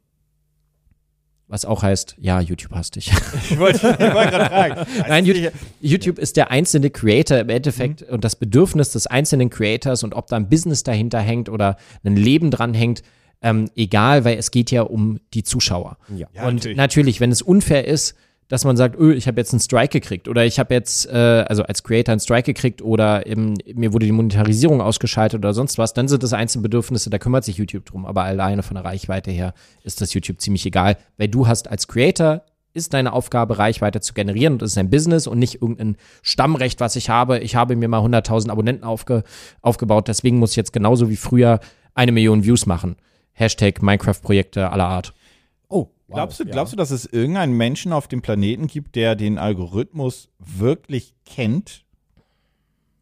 Was auch heißt, ja, YouTube hasst dich. Ich wollte ich wollte gerade fragen. Nein, YouTube, YouTube ist der einzelne Creator im Endeffekt und das Bedürfnis des einzelnen Creators und ob da ein Business dahinter hängt oder ein Leben dran hängt, ähm, egal, weil es geht ja um die Zuschauer. Ja. Ja, und natürlich. natürlich. wenn es unfair ist, dass man sagt, öh, ich habe jetzt einen Strike gekriegt oder ich habe jetzt, äh, also als Creator einen Strike gekriegt oder eben, mir wurde die Monetarisierung ausgeschaltet oder sonst was, dann sind das einzelne Bedürfnisse, da kümmert sich YouTube drum. Aber alleine von der Reichweite her ist das YouTube ziemlich egal, weil du hast als Creator ist deine Aufgabe, Reichweite zu generieren und das ist ein Business und nicht irgendein Stammrecht, was ich habe. Ich habe mir mal 100.000 Abonnenten aufge, aufgebaut, deswegen muss ich jetzt genauso wie früher eine Million Views machen. Hashtag Minecraft-Projekte aller Art. Oh, Glaubst du, glaubst du, dass es irgendeinen Menschen auf dem Planeten gibt, der den Algorithmus wirklich kennt?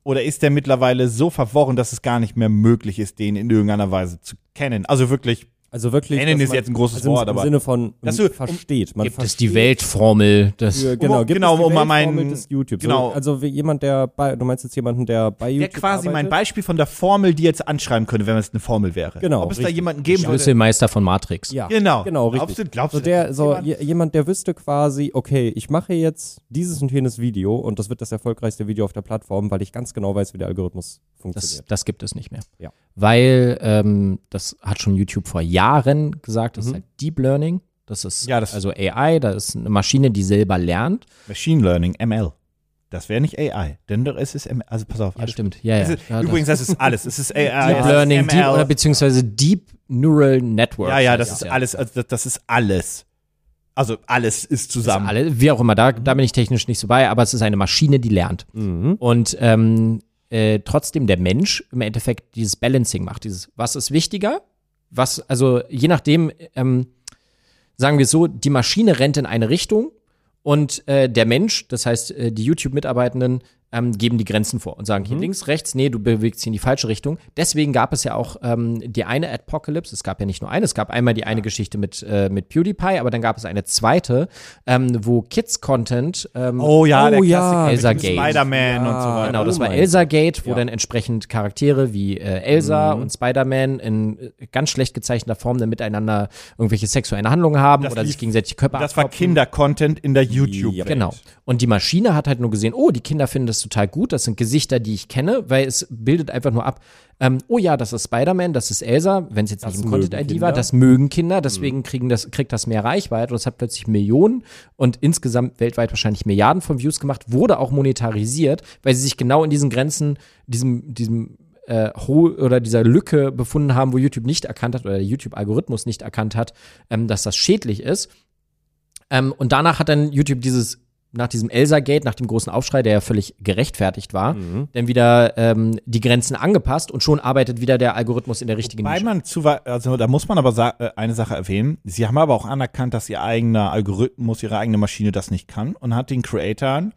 Oder ist der mittlerweile so verworren, dass es gar nicht mehr möglich ist, den in irgendeiner Weise zu kennen? Also wirklich, Also wirklich. Kennen dass ist man- jetzt ein großes also im, Wort, aber- Im Sinne von Dass du- versteht. Man Gibt es versteht, die Weltformel des Ja, genau, gibt Genau, es die um mal Weltformel meinen- des YouTube. genau. So, also wie jemand, der bei, du meinst jetzt jemanden, der bei wäre YouTube quasi mein arbeitet? Beispiel von der Formel, die jetzt anschreiben könnte, wenn es eine Formel wäre. Genau, Ob es da richtig. jemanden geben würde. Schlüsselmeister von Matrix. Ja, Genau. genau, Glaubst richtig. du- glaubst so du, der, so jemand- je- jemand, der wüsste quasi, okay, ich mache jetzt dieses und jenes Video und das wird das erfolgreichste Video auf der Plattform, weil ich ganz genau weiß, wie der Algorithmus Das, das gibt es nicht mehr. Ja. Weil, ähm, das hat schon YouTube vor Jahren gesagt, das ist halt Deep Learning. Das ist Ja, das- also AI, das ist eine Maschine, die selber lernt. Machine Learning, ML. Das wäre nicht AI, denn doch ist es ML. Also pass auf. Ja, alles stimmt. Ja, ja. Ist, ja, übrigens, das ist alles. Es ist AI, Deep Learning, ML. Deep, oder beziehungsweise Deep Neural Network. ja, ja, das ist alles. Also das, das ist alles. Also alles ist zusammen. Alle, wie auch immer, da, da bin ich technisch nicht so bei, aber es ist eine Maschine, die lernt. Und ähm, äh, trotzdem der Mensch im Endeffekt dieses Balancing macht. Dieses, was ist wichtiger? Was, also je nachdem, ähm, sagen wir so, die Maschine rennt in eine Richtung und äh, der Mensch, das heißt äh, die YouTube-Mitarbeitenden, ähm, geben die Grenzen vor und sagen hier links, rechts, nee, du bewegst dich in die falsche Richtung. Deswegen gab es ja auch ähm, die eine Apocalypse, es gab ja nicht nur eine, es gab einmal die eine Geschichte mit, äh, mit PewDiePie, aber dann gab es eine zweite, ähm, wo Kids-Content ähm, oh ja, der Oh ja, Klassiker Elsa Gate. Spider-Man und so weiter. Genau, das Oh war Elsa Gate, wo Ja. dann entsprechend Charaktere wie äh, Elsa Mhm. und Spider-Man in äh, ganz schlecht gezeichneter Form dann miteinander irgendwelche sexuellen Handlungen haben Das oder lief- sich gegenseitig Körper Das war abklopfen. Kinder-Content in der YouTube-Welt. Genau. Und die Maschine hat halt nur gesehen, oh, die Kinder finden das total gut, das sind Gesichter, die ich kenne, weil es bildet einfach nur ab, ähm, oh ja, das ist Spider-Man, das ist Elsa, wenn es jetzt Das nicht im Content-ID war, das mögen Kinder, deswegen kriegen das, kriegt das mehr Reichweite und es hat plötzlich Millionen und insgesamt weltweit wahrscheinlich Milliarden von Views gemacht, wurde auch monetarisiert, weil sie sich genau in diesen Grenzen, diesem, diesem äh, oder dieser Lücke befunden haben, wo YouTube nicht erkannt hat oder der YouTube-Algorithmus nicht erkannt hat, ähm, dass das schädlich ist. Ähm, und danach hat dann YouTube dieses, nach diesem Elsa-Gate, nach dem großen Aufschrei, der ja völlig gerechtfertigt war, dann wieder ähm, die Grenzen angepasst und schon arbeitet wieder der Algorithmus in der richtigen Weil Nische. man zu also da muss man aber sa äh, eine Sache erwähnen. Sie haben aber auch anerkannt, dass ihr eigener Algorithmus, ihre eigene Maschine das nicht kann und hat den Creatoren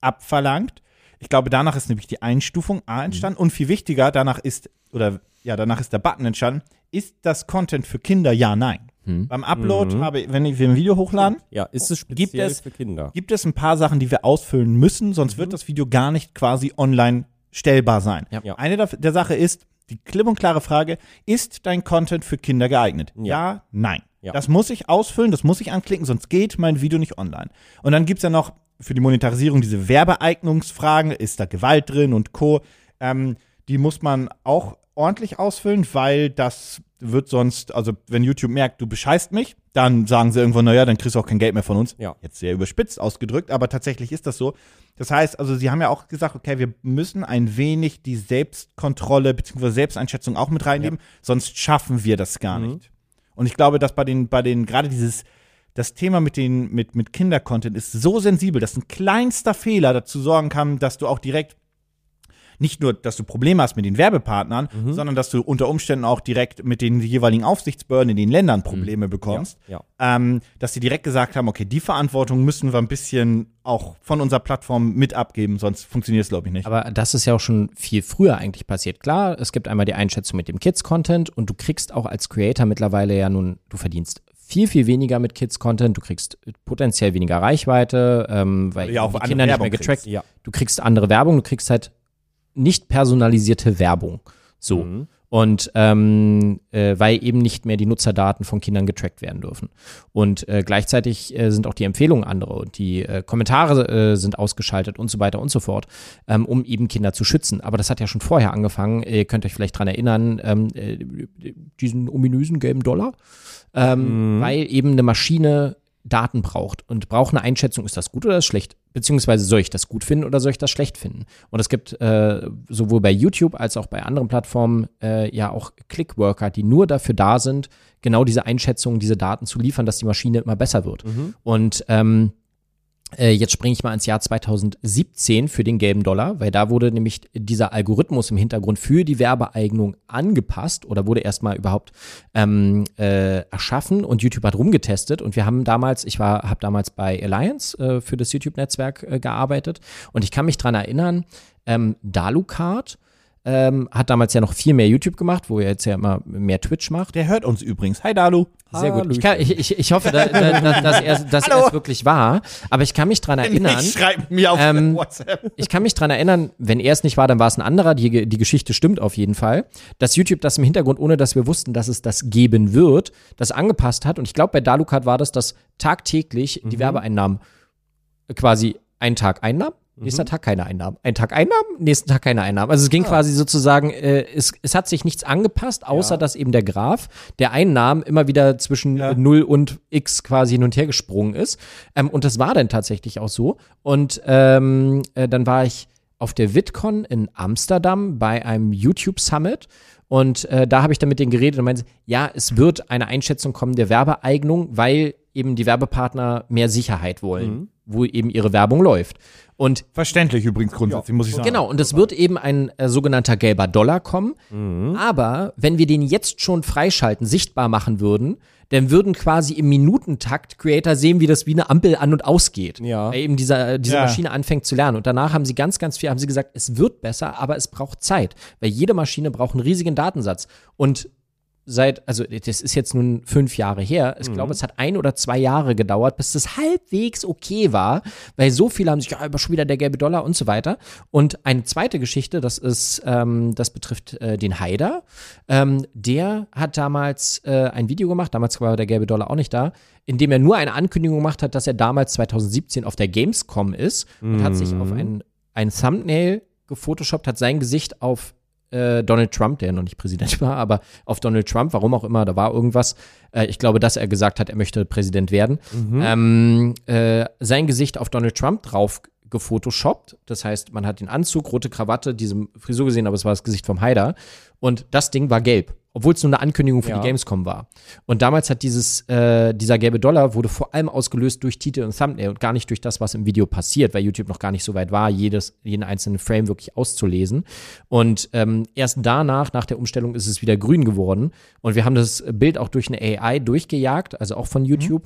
abverlangt. Ich glaube, danach ist nämlich die Einstufung A entstanden und viel wichtiger, danach ist, oder ja, danach ist der Button entstanden, ist das Content für Kinder? Ja, nein. Beim Upload habe ich, wenn ich- wir ein Video hochladen, Ja, ist es speziell Gibt es- für Kinder? gibt es ein paar Sachen, die wir ausfüllen müssen, sonst wird das Video gar nicht quasi online stellbar sein. Ja. Ja. Eine der, der Sache ist, die klipp und klare Frage, ist dein Content für Kinder geeignet? Ja, nein. Ja. Das muss ich ausfüllen, das muss ich anklicken, sonst geht mein Video nicht online. Und dann gibt's ja noch für die Monetarisierung diese Werbeeignungsfragen, ist da Gewalt drin und Co. Ähm, die muss man auch ordentlich ausfüllen, weil das wird sonst, also wenn YouTube merkt, du bescheißt mich, dann sagen sie irgendwann, naja, dann kriegst du auch kein Geld mehr von uns. Ja. Jetzt sehr überspitzt ausgedrückt, aber tatsächlich ist das so. Das heißt, also sie haben ja auch gesagt, okay, wir müssen ein wenig die Selbstkontrolle bzw. Selbsteinschätzung auch mit reinnehmen, sonst schaffen wir das gar nicht. Und ich glaube, dass bei den, bei den, gerade dieses, das Thema mit den, mit, mit Kindercontent ist so sensibel, dass ein kleinster Fehler dazu sorgen kann, dass du auch direkt nicht nur, dass du Probleme hast mit den Werbepartnern, sondern dass du unter Umständen auch direkt mit den jeweiligen Aufsichtsbehörden in den Ländern Probleme bekommst. Ja. Ähm, dass sie direkt gesagt haben, okay, die Verantwortung müssen wir ein bisschen auch von unserer Plattform mit abgeben, sonst funktioniert es, glaube ich, nicht. Aber das ist ja auch schon viel früher eigentlich passiert. Klar, es gibt einmal die Einschätzung mit dem Kids-Content und du kriegst auch als Creator mittlerweile ja nun, du verdienst viel, viel weniger mit Kids-Content, du kriegst potenziell weniger Reichweite, ähm, weil Ja, auch die andere Kinder nicht mehr getrackt. kriegst. Ja. Du kriegst andere Werbung, du kriegst halt nicht personalisierte Werbung. So. Mhm. Und ähm, äh, weil eben nicht mehr die Nutzerdaten von Kindern getrackt werden dürfen. Und äh, gleichzeitig äh, sind auch die Empfehlungen andere und die äh, Kommentare äh, sind ausgeschaltet und so weiter und so fort, ähm, um eben Kinder zu schützen. Aber das hat ja schon vorher angefangen. Ihr könnt euch vielleicht dran erinnern, ähm, äh, diesen ominösen gelben Dollar, ähm, weil eben eine Maschine Daten braucht und braucht eine Einschätzung, ist das gut oder ist schlecht? Beziehungsweise soll ich das gut finden oder soll ich das schlecht finden? Und es gibt äh, sowohl bei YouTube als auch bei anderen Plattformen äh, ja auch Clickworker, die nur dafür da sind, genau diese Einschätzungen, diese Daten zu liefern, dass die Maschine immer besser wird. Und ähm, äh, jetzt springe ich mal ins Jahr 2017 für den gelben Dollar, weil da wurde nämlich dieser Algorithmus im Hintergrund für die Werbeeignung angepasst oder wurde erstmal überhaupt ähm, äh, erschaffen und YouTube hat rumgetestet und wir haben damals, ich war, habe damals bei Alliance äh, für das YouTube-Netzwerk äh, gearbeitet und ich kann mich dran erinnern, ähm, Dalucard ähm, hat damals ja noch viel mehr YouTube gemacht, wo er jetzt ja immer mehr Twitch macht. Der hört uns übrigens. Hi Dalu. Sehr gut. Ich, kann, ich, ich, ich hoffe, da, da, da, dass er dass er es wirklich war. Aber ich kann mich dran erinnern. Ich schreibe mir auf Ähm, WhatsApp. Ich kann mich dran erinnern, wenn er es nicht war, dann war es ein anderer. Die, die Geschichte stimmt auf jeden Fall. Dass YouTube das im Hintergrund, ohne dass wir wussten, dass es das geben wird, das angepasst hat. Und ich glaube, bei Dalukat war das, dass tagtäglich die Werbeeinnahmen quasi einen Tag Einnahmen, nächster Tag keine Einnahmen. Ein Tag Einnahmen, nächsten Tag keine Einnahmen. Also es ging quasi sozusagen, äh, es, es hat sich nichts angepasst, außer dass eben der Graph der Einnahmen immer wieder zwischen Ja. äh, 0 und X quasi hin und her gesprungen ist. Ähm, und das war dann tatsächlich auch so. Und ähm, äh, dann war ich auf der VidCon in Amsterdam bei einem YouTube Summit. Und äh, da habe ich dann mit denen geredet und meinte, ja, es wird eine Einschätzung kommen der Werbeeignung, weil eben die Werbepartner mehr Sicherheit wollen, wo eben ihre Werbung läuft. Und Verständlich übrigens grundsätzlich, muss ich sagen. Genau, und es wird eben ein äh, sogenannter gelber Dollar kommen. Aber wenn wir den jetzt schon freischalten, sichtbar machen würden, dann würden quasi im Minutentakt Creator sehen, wie das wie eine Ampel an und ausgeht. Ja. Weil eben dieser, diese Ja. Maschine anfängt zu lernen. Und danach haben sie ganz, ganz viel, haben sie gesagt, es wird besser, aber es braucht Zeit. Weil jede Maschine braucht einen riesigen Datensatz. Und seit, also das ist jetzt nun fünf Jahre her. Ich glaube, es hat ein oder zwei Jahre gedauert, bis das halbwegs okay war, weil so viele haben sich, ja, aber schon wieder der gelbe Dollar und so weiter. Und eine zweite Geschichte, das ist, ähm, das betrifft äh, den Haider. Ähm, der hat damals äh, ein Video gemacht, damals war der gelbe Dollar auch nicht da, in dem er nur eine Ankündigung gemacht hat, dass er damals 2017 auf der Gamescom ist und hat sich auf ein, ein Thumbnail gefotoshoppt, hat sein Gesicht auf äh, Donald Trump, der noch nicht Präsident war, aber auf Donald Trump, warum auch immer, da war irgendwas. Äh, ich glaube, dass er gesagt hat, er möchte Präsident werden. Ähm, äh, sein Gesicht auf Donald Trump drauf gefotoshoppt. Das heißt, man hat den Anzug, rote Krawatte, diese Frisur gesehen, aber es war das Gesicht vom Haider. Und das Ding war gelb, obwohl es nur eine Ankündigung für Ja. die Gamescom war. Und damals hat dieses, äh, dieser gelbe Dollar wurde vor allem ausgelöst durch Titel und Thumbnail und gar nicht durch das, was im Video passiert, weil YouTube noch gar nicht so weit war, jedes, jeden einzelnen Frame wirklich auszulesen. Und ähm, erst danach, nach der Umstellung, ist es wieder grün geworden. Und wir haben das Bild auch durch eine AI durchgejagt, also auch von YouTube.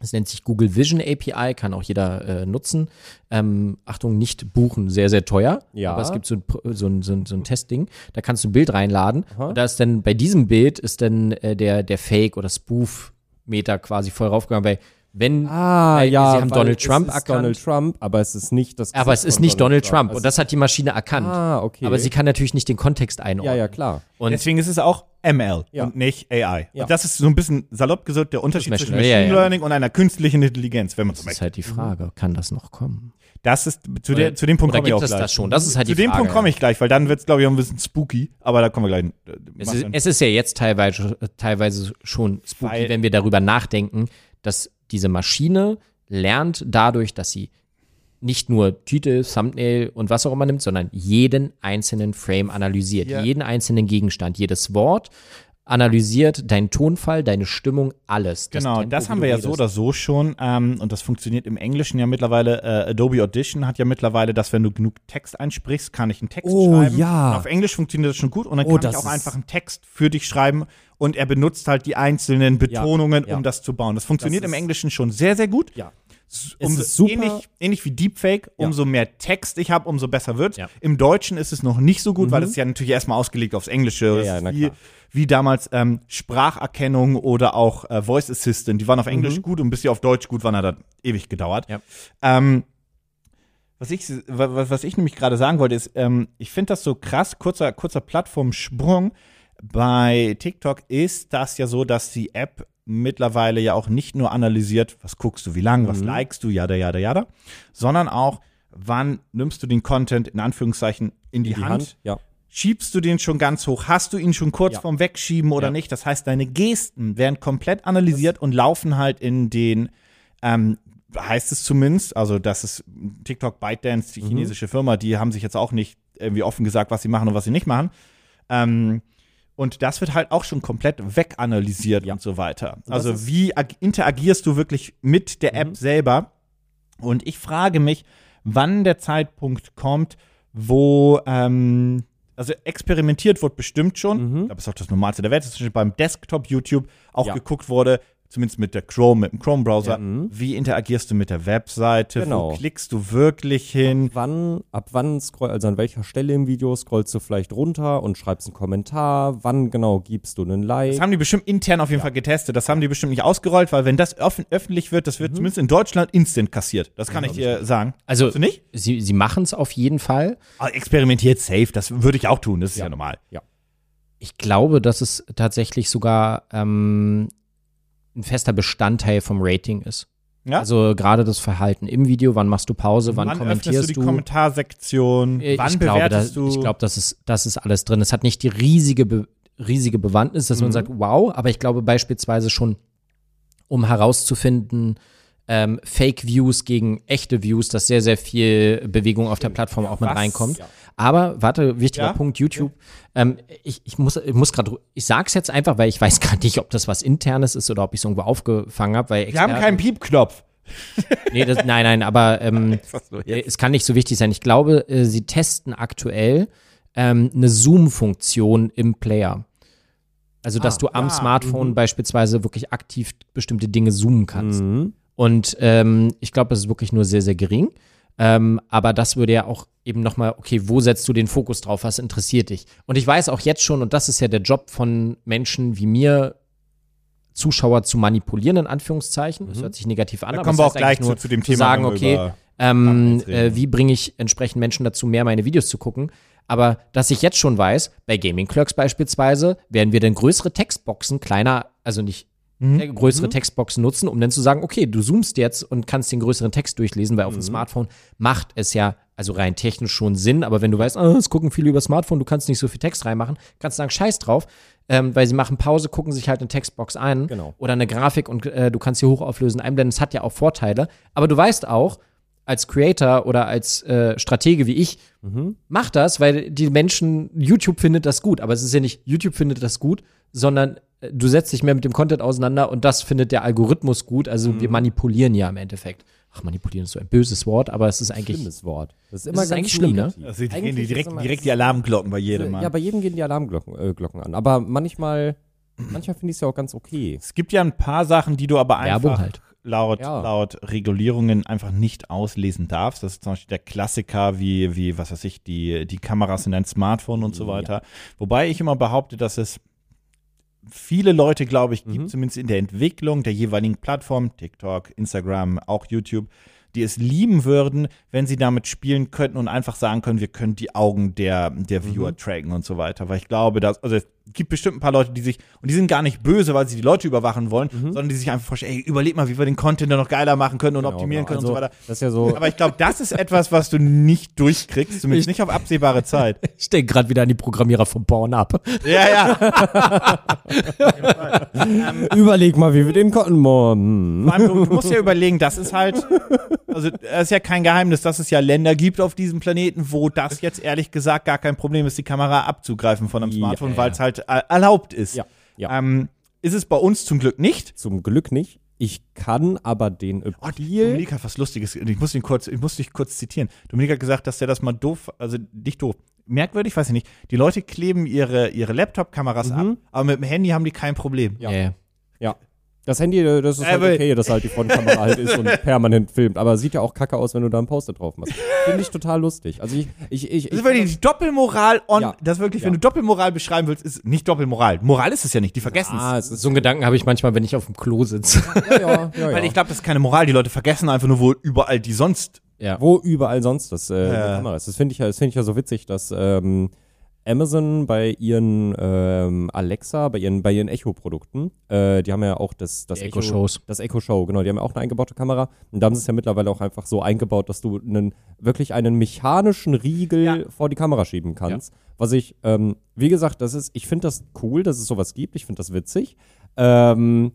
Es nennt sich Google Vision API, kann auch jeder äh, nutzen. Ähm, Achtung, nicht buchen, sehr, sehr teuer. Ja. Aber es gibt so ein, so ein, so ein, so ein Testding, da kannst du ein Bild reinladen. Und da ist dann, bei diesem Bild ist dann äh, der, der Fake- oder Spoof-Meter quasi voll raufgegangen, weil wenn Ah, weil ja. sie haben Donald es Trump ist erkannt. Donald Trump, aber es ist nicht das aber es Gesicht ist nicht Donald Trump. Also Und das hat die Maschine erkannt. Ah, okay. Aber sie kann natürlich nicht den Kontext einordnen. ja, ja, klar. Und Deswegen ist es auch ML Ja. und nicht AI. Ja. Und das ist so ein bisschen salopp gesagt der Unterschied Machine zwischen Machine ja, ja. Learning und einer künstlichen Intelligenz, wenn man so das ist halt die Frage, kann das noch kommen? Das ist zu, der, zu dem Punkt komme ich auch gleich. das schon? Das ist halt zu die dem Frage. Punkt komme ich gleich, weil dann wird es, glaube ich, auch ein bisschen spooky. Aber da kommen wir gleich. äh, Es ist, es ist ja jetzt teilweise, teilweise schon spooky, Weil- wenn wir darüber nachdenken, dass diese Maschine lernt dadurch, dass sie nicht nur Titel, Thumbnail und was auch immer nimmt, sondern jeden einzelnen Frame analysiert, Ja. jeden einzelnen Gegenstand, jedes Wort analysiert, deinen Tonfall, deine Stimmung, alles. Genau, Tempo, das haben wir ja so oder so schon. Ähm, und das funktioniert im Englischen ja mittlerweile. Äh, Adobe Audition hat ja mittlerweile, dass wenn du genug Text einsprichst, kann ich einen Text Oh, schreiben. ja. Und auf Englisch funktioniert das schon gut. Und dann Oh, kann ich das auch einfach einen Text für dich schreiben. Und er benutzt halt die einzelnen Betonungen, ja. um das zu bauen. Das funktioniert Das im Englischen schon sehr, sehr gut. Ja. Super- Ähnlich, ähnlich wie Deepfake, Ja. umso mehr Text ich habe, umso besser wird's. Ja. Im Deutschen ist es noch nicht so gut, weil es ja natürlich erstmal ausgelegt aufs Englische. Ja, ja, ist na wie, wie damals ähm, Spracherkennung oder auch äh, Voice Assistant. Die waren auf Englisch gut und bis sie auf Deutsch gut waren, hat das ewig gedauert. Ja. Ähm, was ich, wa- was ich nämlich gerade sagen wollte, ist, ähm, ich finde das so krass, kurzer, kurzer Plattformsprung. Bei TikTok ist das ja so, dass die App mittlerweile ja auch nicht nur analysiert, was guckst du, wie lang, was likest du, jada, jada, jada, sondern auch, wann nimmst du den Content in Anführungszeichen in die, Die Hand, Hand, ja. Schiebst du den schon ganz hoch? Hast du ihn schon kurz Ja. vorm Wegschieben oder Ja. nicht? Das heißt, deine Gesten werden komplett analysiert und laufen halt in den, ähm, heißt es zumindest, also das ist TikTok, ByteDance, die chinesische Firma, die haben sich jetzt auch nicht irgendwie offen gesagt, was sie machen und was sie nicht machen. Ähm, und das wird halt auch schon komplett weganalysiert Ja. und so weiter. Also wie ag- interagierst du wirklich mit der App selber? Und ich frage mich, wann der Zeitpunkt kommt, wo, ähm, also experimentiert wird bestimmt schon. Mhm. Ich glaube, das ist auch das Normalste der Welt. Das ist schon beim Desktop YouTube auch Ja. geguckt wurde, zumindest mit der Chrome, mit dem Chrome-Browser. Ja, mhm. Wie interagierst du mit der Webseite? Genau. Wo klickst du wirklich hin? Wann, ab wann scroll, also an welcher Stelle im Video scrollst du vielleicht runter und schreibst einen Kommentar? Wann genau gibst du einen Like? Das haben die bestimmt intern auf jeden Fall getestet. Das haben die bestimmt nicht ausgerollt, weil wenn das öff öffentlich wird, das wird Mhm. zumindest in Deutschland instant kassiert. Das kann ich dir sagen. Also, du nicht? sie, sie machen es auf jeden Fall. Aber experimentiert safe, das würde ich auch tun, das ist ja, normal. Ich glaube, dass es tatsächlich sogar ähm, ein fester Bestandteil vom Rating ist. Ja? Also gerade das Verhalten im Video, wann machst du Pause, wann, wann kommentierst du die du? Kommentarsektion? Äh, wann ich glaube, da, bewertest du? ich glaube, das ist, das ist alles drin. Es hat nicht die riesige, Be riesige Bewandtnis, dass man sagt, wow, aber ich glaube beispielsweise schon, um herauszufinden, ähm, Fake-Views gegen echte Views, dass sehr, sehr viel Bewegung auf der Plattform auch mit Was? reinkommt. Aber, warte, wichtiger Ja? Punkt, YouTube. Ähm, ich, ich muss, ich muss gerade, ich sag's jetzt einfach, weil ich weiß gar nicht, ob das was Internes ist oder ob ich es irgendwo aufgefangen habe. Wir haben keinen Piepknopf. Nee, das, nein, nein, aber ähm, äh, es kann nicht so wichtig sein. Ich glaube, äh, sie testen aktuell ähm, eine Zoom-Funktion im Player. Also, dass Ah, du am ja, Smartphone beispielsweise wirklich aktiv bestimmte Dinge zoomen kannst. Mhm. Und ähm, ich glaube, das ist wirklich nur sehr, sehr gering. Ähm, aber das würde ja auch eben nochmal, okay, wo setzt du den Fokus drauf? Was interessiert dich? Und ich weiß auch jetzt schon, und das ist ja der Job von Menschen wie mir, Zuschauer zu manipulieren, in Anführungszeichen. Das hört sich negativ an, Da aber kommen wir auch gleich nur zu, zu dem zu Thema. sagen, wenn wir okay, ähm, äh, wie bringe ich entsprechend Menschen dazu, mehr meine Videos zu gucken? Aber dass ich jetzt schon weiß, bei Gaming Clerks beispielsweise, werden wir dann größere Textboxen, kleiner, also nicht Mhm. größere Textboxen nutzen, um dann zu sagen, okay, du zoomst jetzt und kannst den größeren Text durchlesen, weil auf dem Mhm. Smartphone macht es ja, also rein technisch schon Sinn, aber wenn du weißt, ah, es gucken viele über Smartphone, du kannst nicht so viel Text reinmachen, kannst du sagen, scheiß drauf, ähm, weil sie machen Pause, gucken sich halt eine Textbox ein Genau. oder eine Grafik und äh, du kannst sie hochauflösen einblenden, das hat ja auch Vorteile, aber du weißt auch, als Creator oder als äh, Stratege wie ich, mach das, weil die Menschen, YouTube findet das gut, aber es ist ja nicht, YouTube findet das gut, sondern du setzt dich mehr mit dem Content auseinander und das findet der Algorithmus gut, also wir manipulieren ja im Endeffekt. Ach, manipulieren ist so ein böses Wort, aber es ist eigentlich, Schlimmes Wort. Das ist ist eigentlich schlimm, ne? Also die Eigentlich gehen die direkt, immer- direkt die Alarmglocken bei jedem Mann. Ja, bei jedem gehen die Alarmglocken äh, Glocken an. Aber manchmal, manchmal finde ich es ja auch ganz okay. es gibt ja ein paar Sachen, die du aber einfach halt. laut, Ja. laut Regulierungen einfach nicht auslesen darfst. Das ist zum Beispiel der Klassiker wie, wie was weiß ich, die, die Kameras in dein Smartphone und so weiter. Wobei ich immer behaupte, dass es viele Leute, glaube ich, gibt, zumindest in der Entwicklung der jeweiligen Plattform, TikTok, Instagram, auch YouTube, die es lieben würden, wenn sie damit spielen könnten und einfach sagen können, wir können die Augen der, der Viewer tracken und so weiter. Weil ich glaube, dass, also gibt bestimmt ein paar Leute, die sich, und die sind gar nicht böse, weil sie die Leute überwachen wollen, sondern die sich einfach vorstellen, ey, überleg mal, wie wir den Content dann noch geiler machen können und Genau, optimieren genau. können und so Also, weiter. Das ist ja so. Aber ich glaube, das ist etwas, was du nicht durchkriegst, zumindest nicht auf absehbare Zeit. ich denke gerade wieder an die Programmierer von Pornhub. Ja, ja. Überleg mal, wie wir den Cotton Hm. Vor allem, du, du musst ja überlegen, das ist halt, also das ist ja kein Geheimnis, dass es ja Länder gibt auf diesem Planeten, wo das jetzt ehrlich gesagt gar kein Problem ist, die Kamera abzugreifen von einem Ja, Smartphone, ja. weil es halt äh, erlaubt ist. Ja, ja. Ähm, ist es bei uns zum Glück nicht. Zum Glück nicht. Ich kann aber den Oh, Appeal. Dominik hat was Lustiges, ich muss ihn kurz, ich muss dich kurz zitieren. Dominik hat gesagt, dass der das mal doof, also nicht doof, merkwürdig, weiß ich nicht. Die Leute kleben ihre, ihre Laptop-Kameras ab, aber mit dem Handy haben die kein Problem. Ja. Ja. ja. Das Handy, äh, das ist halt Aber- okay, dass halt die Frontkamera halt ist und permanent filmt. Aber sieht ja auch kacke aus, wenn du da ein Poster drauf machst. Finde ich total lustig. Also ich, ich, ich, Das ich ist wirklich die Doppelmoral on, Ja. das wirklich, wenn Ja. du Doppelmoral beschreiben willst, ist nicht Doppelmoral. Moral ist es ja nicht, die vergessen es. ah, es ist So einen Gedanken habe ich manchmal, wenn ich auf dem Klo sitze. ja, ja, ja, ja. Weil ich glaube, das ist keine Moral. Die Leute vergessen einfach nur, wo überall die sonst. ja. wo überall sonst das äh, Ja. Kamera ist. Das finde ich, ja- das finde ich ja so witzig, dass ähm, Amazon bei ihren ähm, Alexa, bei ihren, bei ihren Echo-Produkten, äh, die haben ja auch das, das Die Echo-Shows. Das Echo Show, genau, die haben ja auch eine eingebaute Kamera. Und da haben sie es ja mittlerweile auch einfach so eingebaut, dass du einen, wirklich einen mechanischen Riegel Ja. vor die Kamera schieben kannst. Was ich, ähm, wie gesagt, das ist, ich finde das cool, dass es sowas gibt. Ich finde das witzig. Ähm,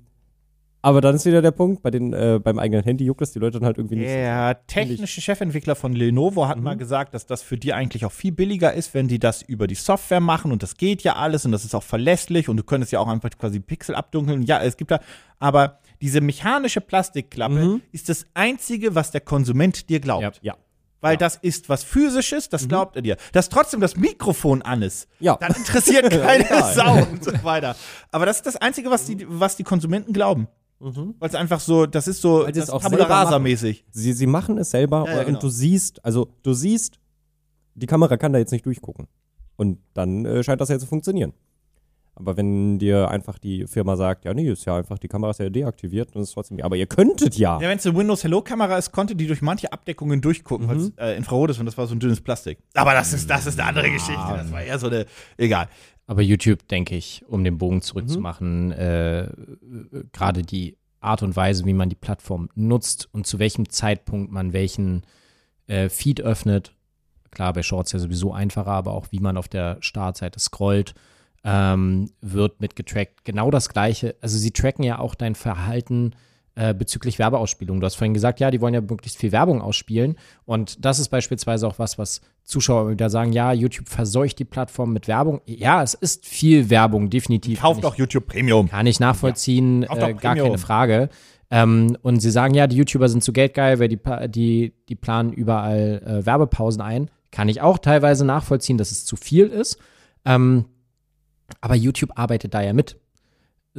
aber dann ist wieder der Punkt, bei den, äh, beim eigenen Handy juckt das die Leute dann halt irgendwie nicht. Der technische Chefentwickler von Lenovo hat mal gesagt, dass das für die eigentlich auch viel billiger ist, wenn die das über die Software machen und das geht ja alles und das ist auch verlässlich und du könntest ja auch einfach quasi Pixel abdunkeln. Ja, es gibt da, aber diese mechanische Plastikklappe ist das einzige, was der Konsument dir glaubt. Ja. Ja. Weil das ist was Physisches, das glaubt er dir. Dass trotzdem das Mikrofon an ist, Ja. dann interessiert keine. Sau und so weiter. Aber das ist das Einzige, was die, was die Konsumenten glauben. Weil es einfach so, das ist so Weil sie es das auch Tabula selber Rasa machen. mäßig. Sie, sie machen es selber Ja, ja, und genau. du siehst, also du siehst, die Kamera kann da jetzt nicht durchgucken. Und dann äh, scheint das ja zu funktionieren. Aber wenn dir einfach die Firma sagt, ja, nee, ist ja einfach, die Kamera ist ja deaktiviert, dann ist es trotzdem, ja, aber ihr könntet ja. Ja, wenn es eine Windows Hello Kamera ist, konnte die durch manche Abdeckungen durchgucken, weil es äh, Infrarot ist und das war so ein dünnes Plastik. Aber das ist, das ist eine andere Geschichte. Das war eher so eine, egal. Aber YouTube, denke ich, um den Bogen zurückzumachen, äh, äh, gerade die Art und Weise, wie man die Plattform nutzt und zu welchem Zeitpunkt man welchen äh, Feed öffnet. Klar, bei Shorts ja sowieso einfacher, aber auch wie man auf der Startseite scrollt, ähm, wird mit getrackt. Genau das Gleiche. Also sie tracken ja auch dein Verhalten äh, bezüglich Werbeausspielung. Du hast vorhin gesagt, ja, die wollen ja möglichst viel Werbung ausspielen. Und das ist beispielsweise auch was, was Zuschauer wieder sagen, ja, YouTube verseucht die Plattform mit Werbung. Ja, es ist viel Werbung, definitiv. Kauft doch YouTube Premium. kann ich nachvollziehen, doch äh, gar keine Frage. Ähm, und sie sagen ja, die YouTuber sind zu geldgeil, weil die, die, die planen überall äh, Werbepausen ein. Kann ich auch teilweise nachvollziehen, dass es zu viel ist. Ähm, aber YouTube arbeitet da ja mit.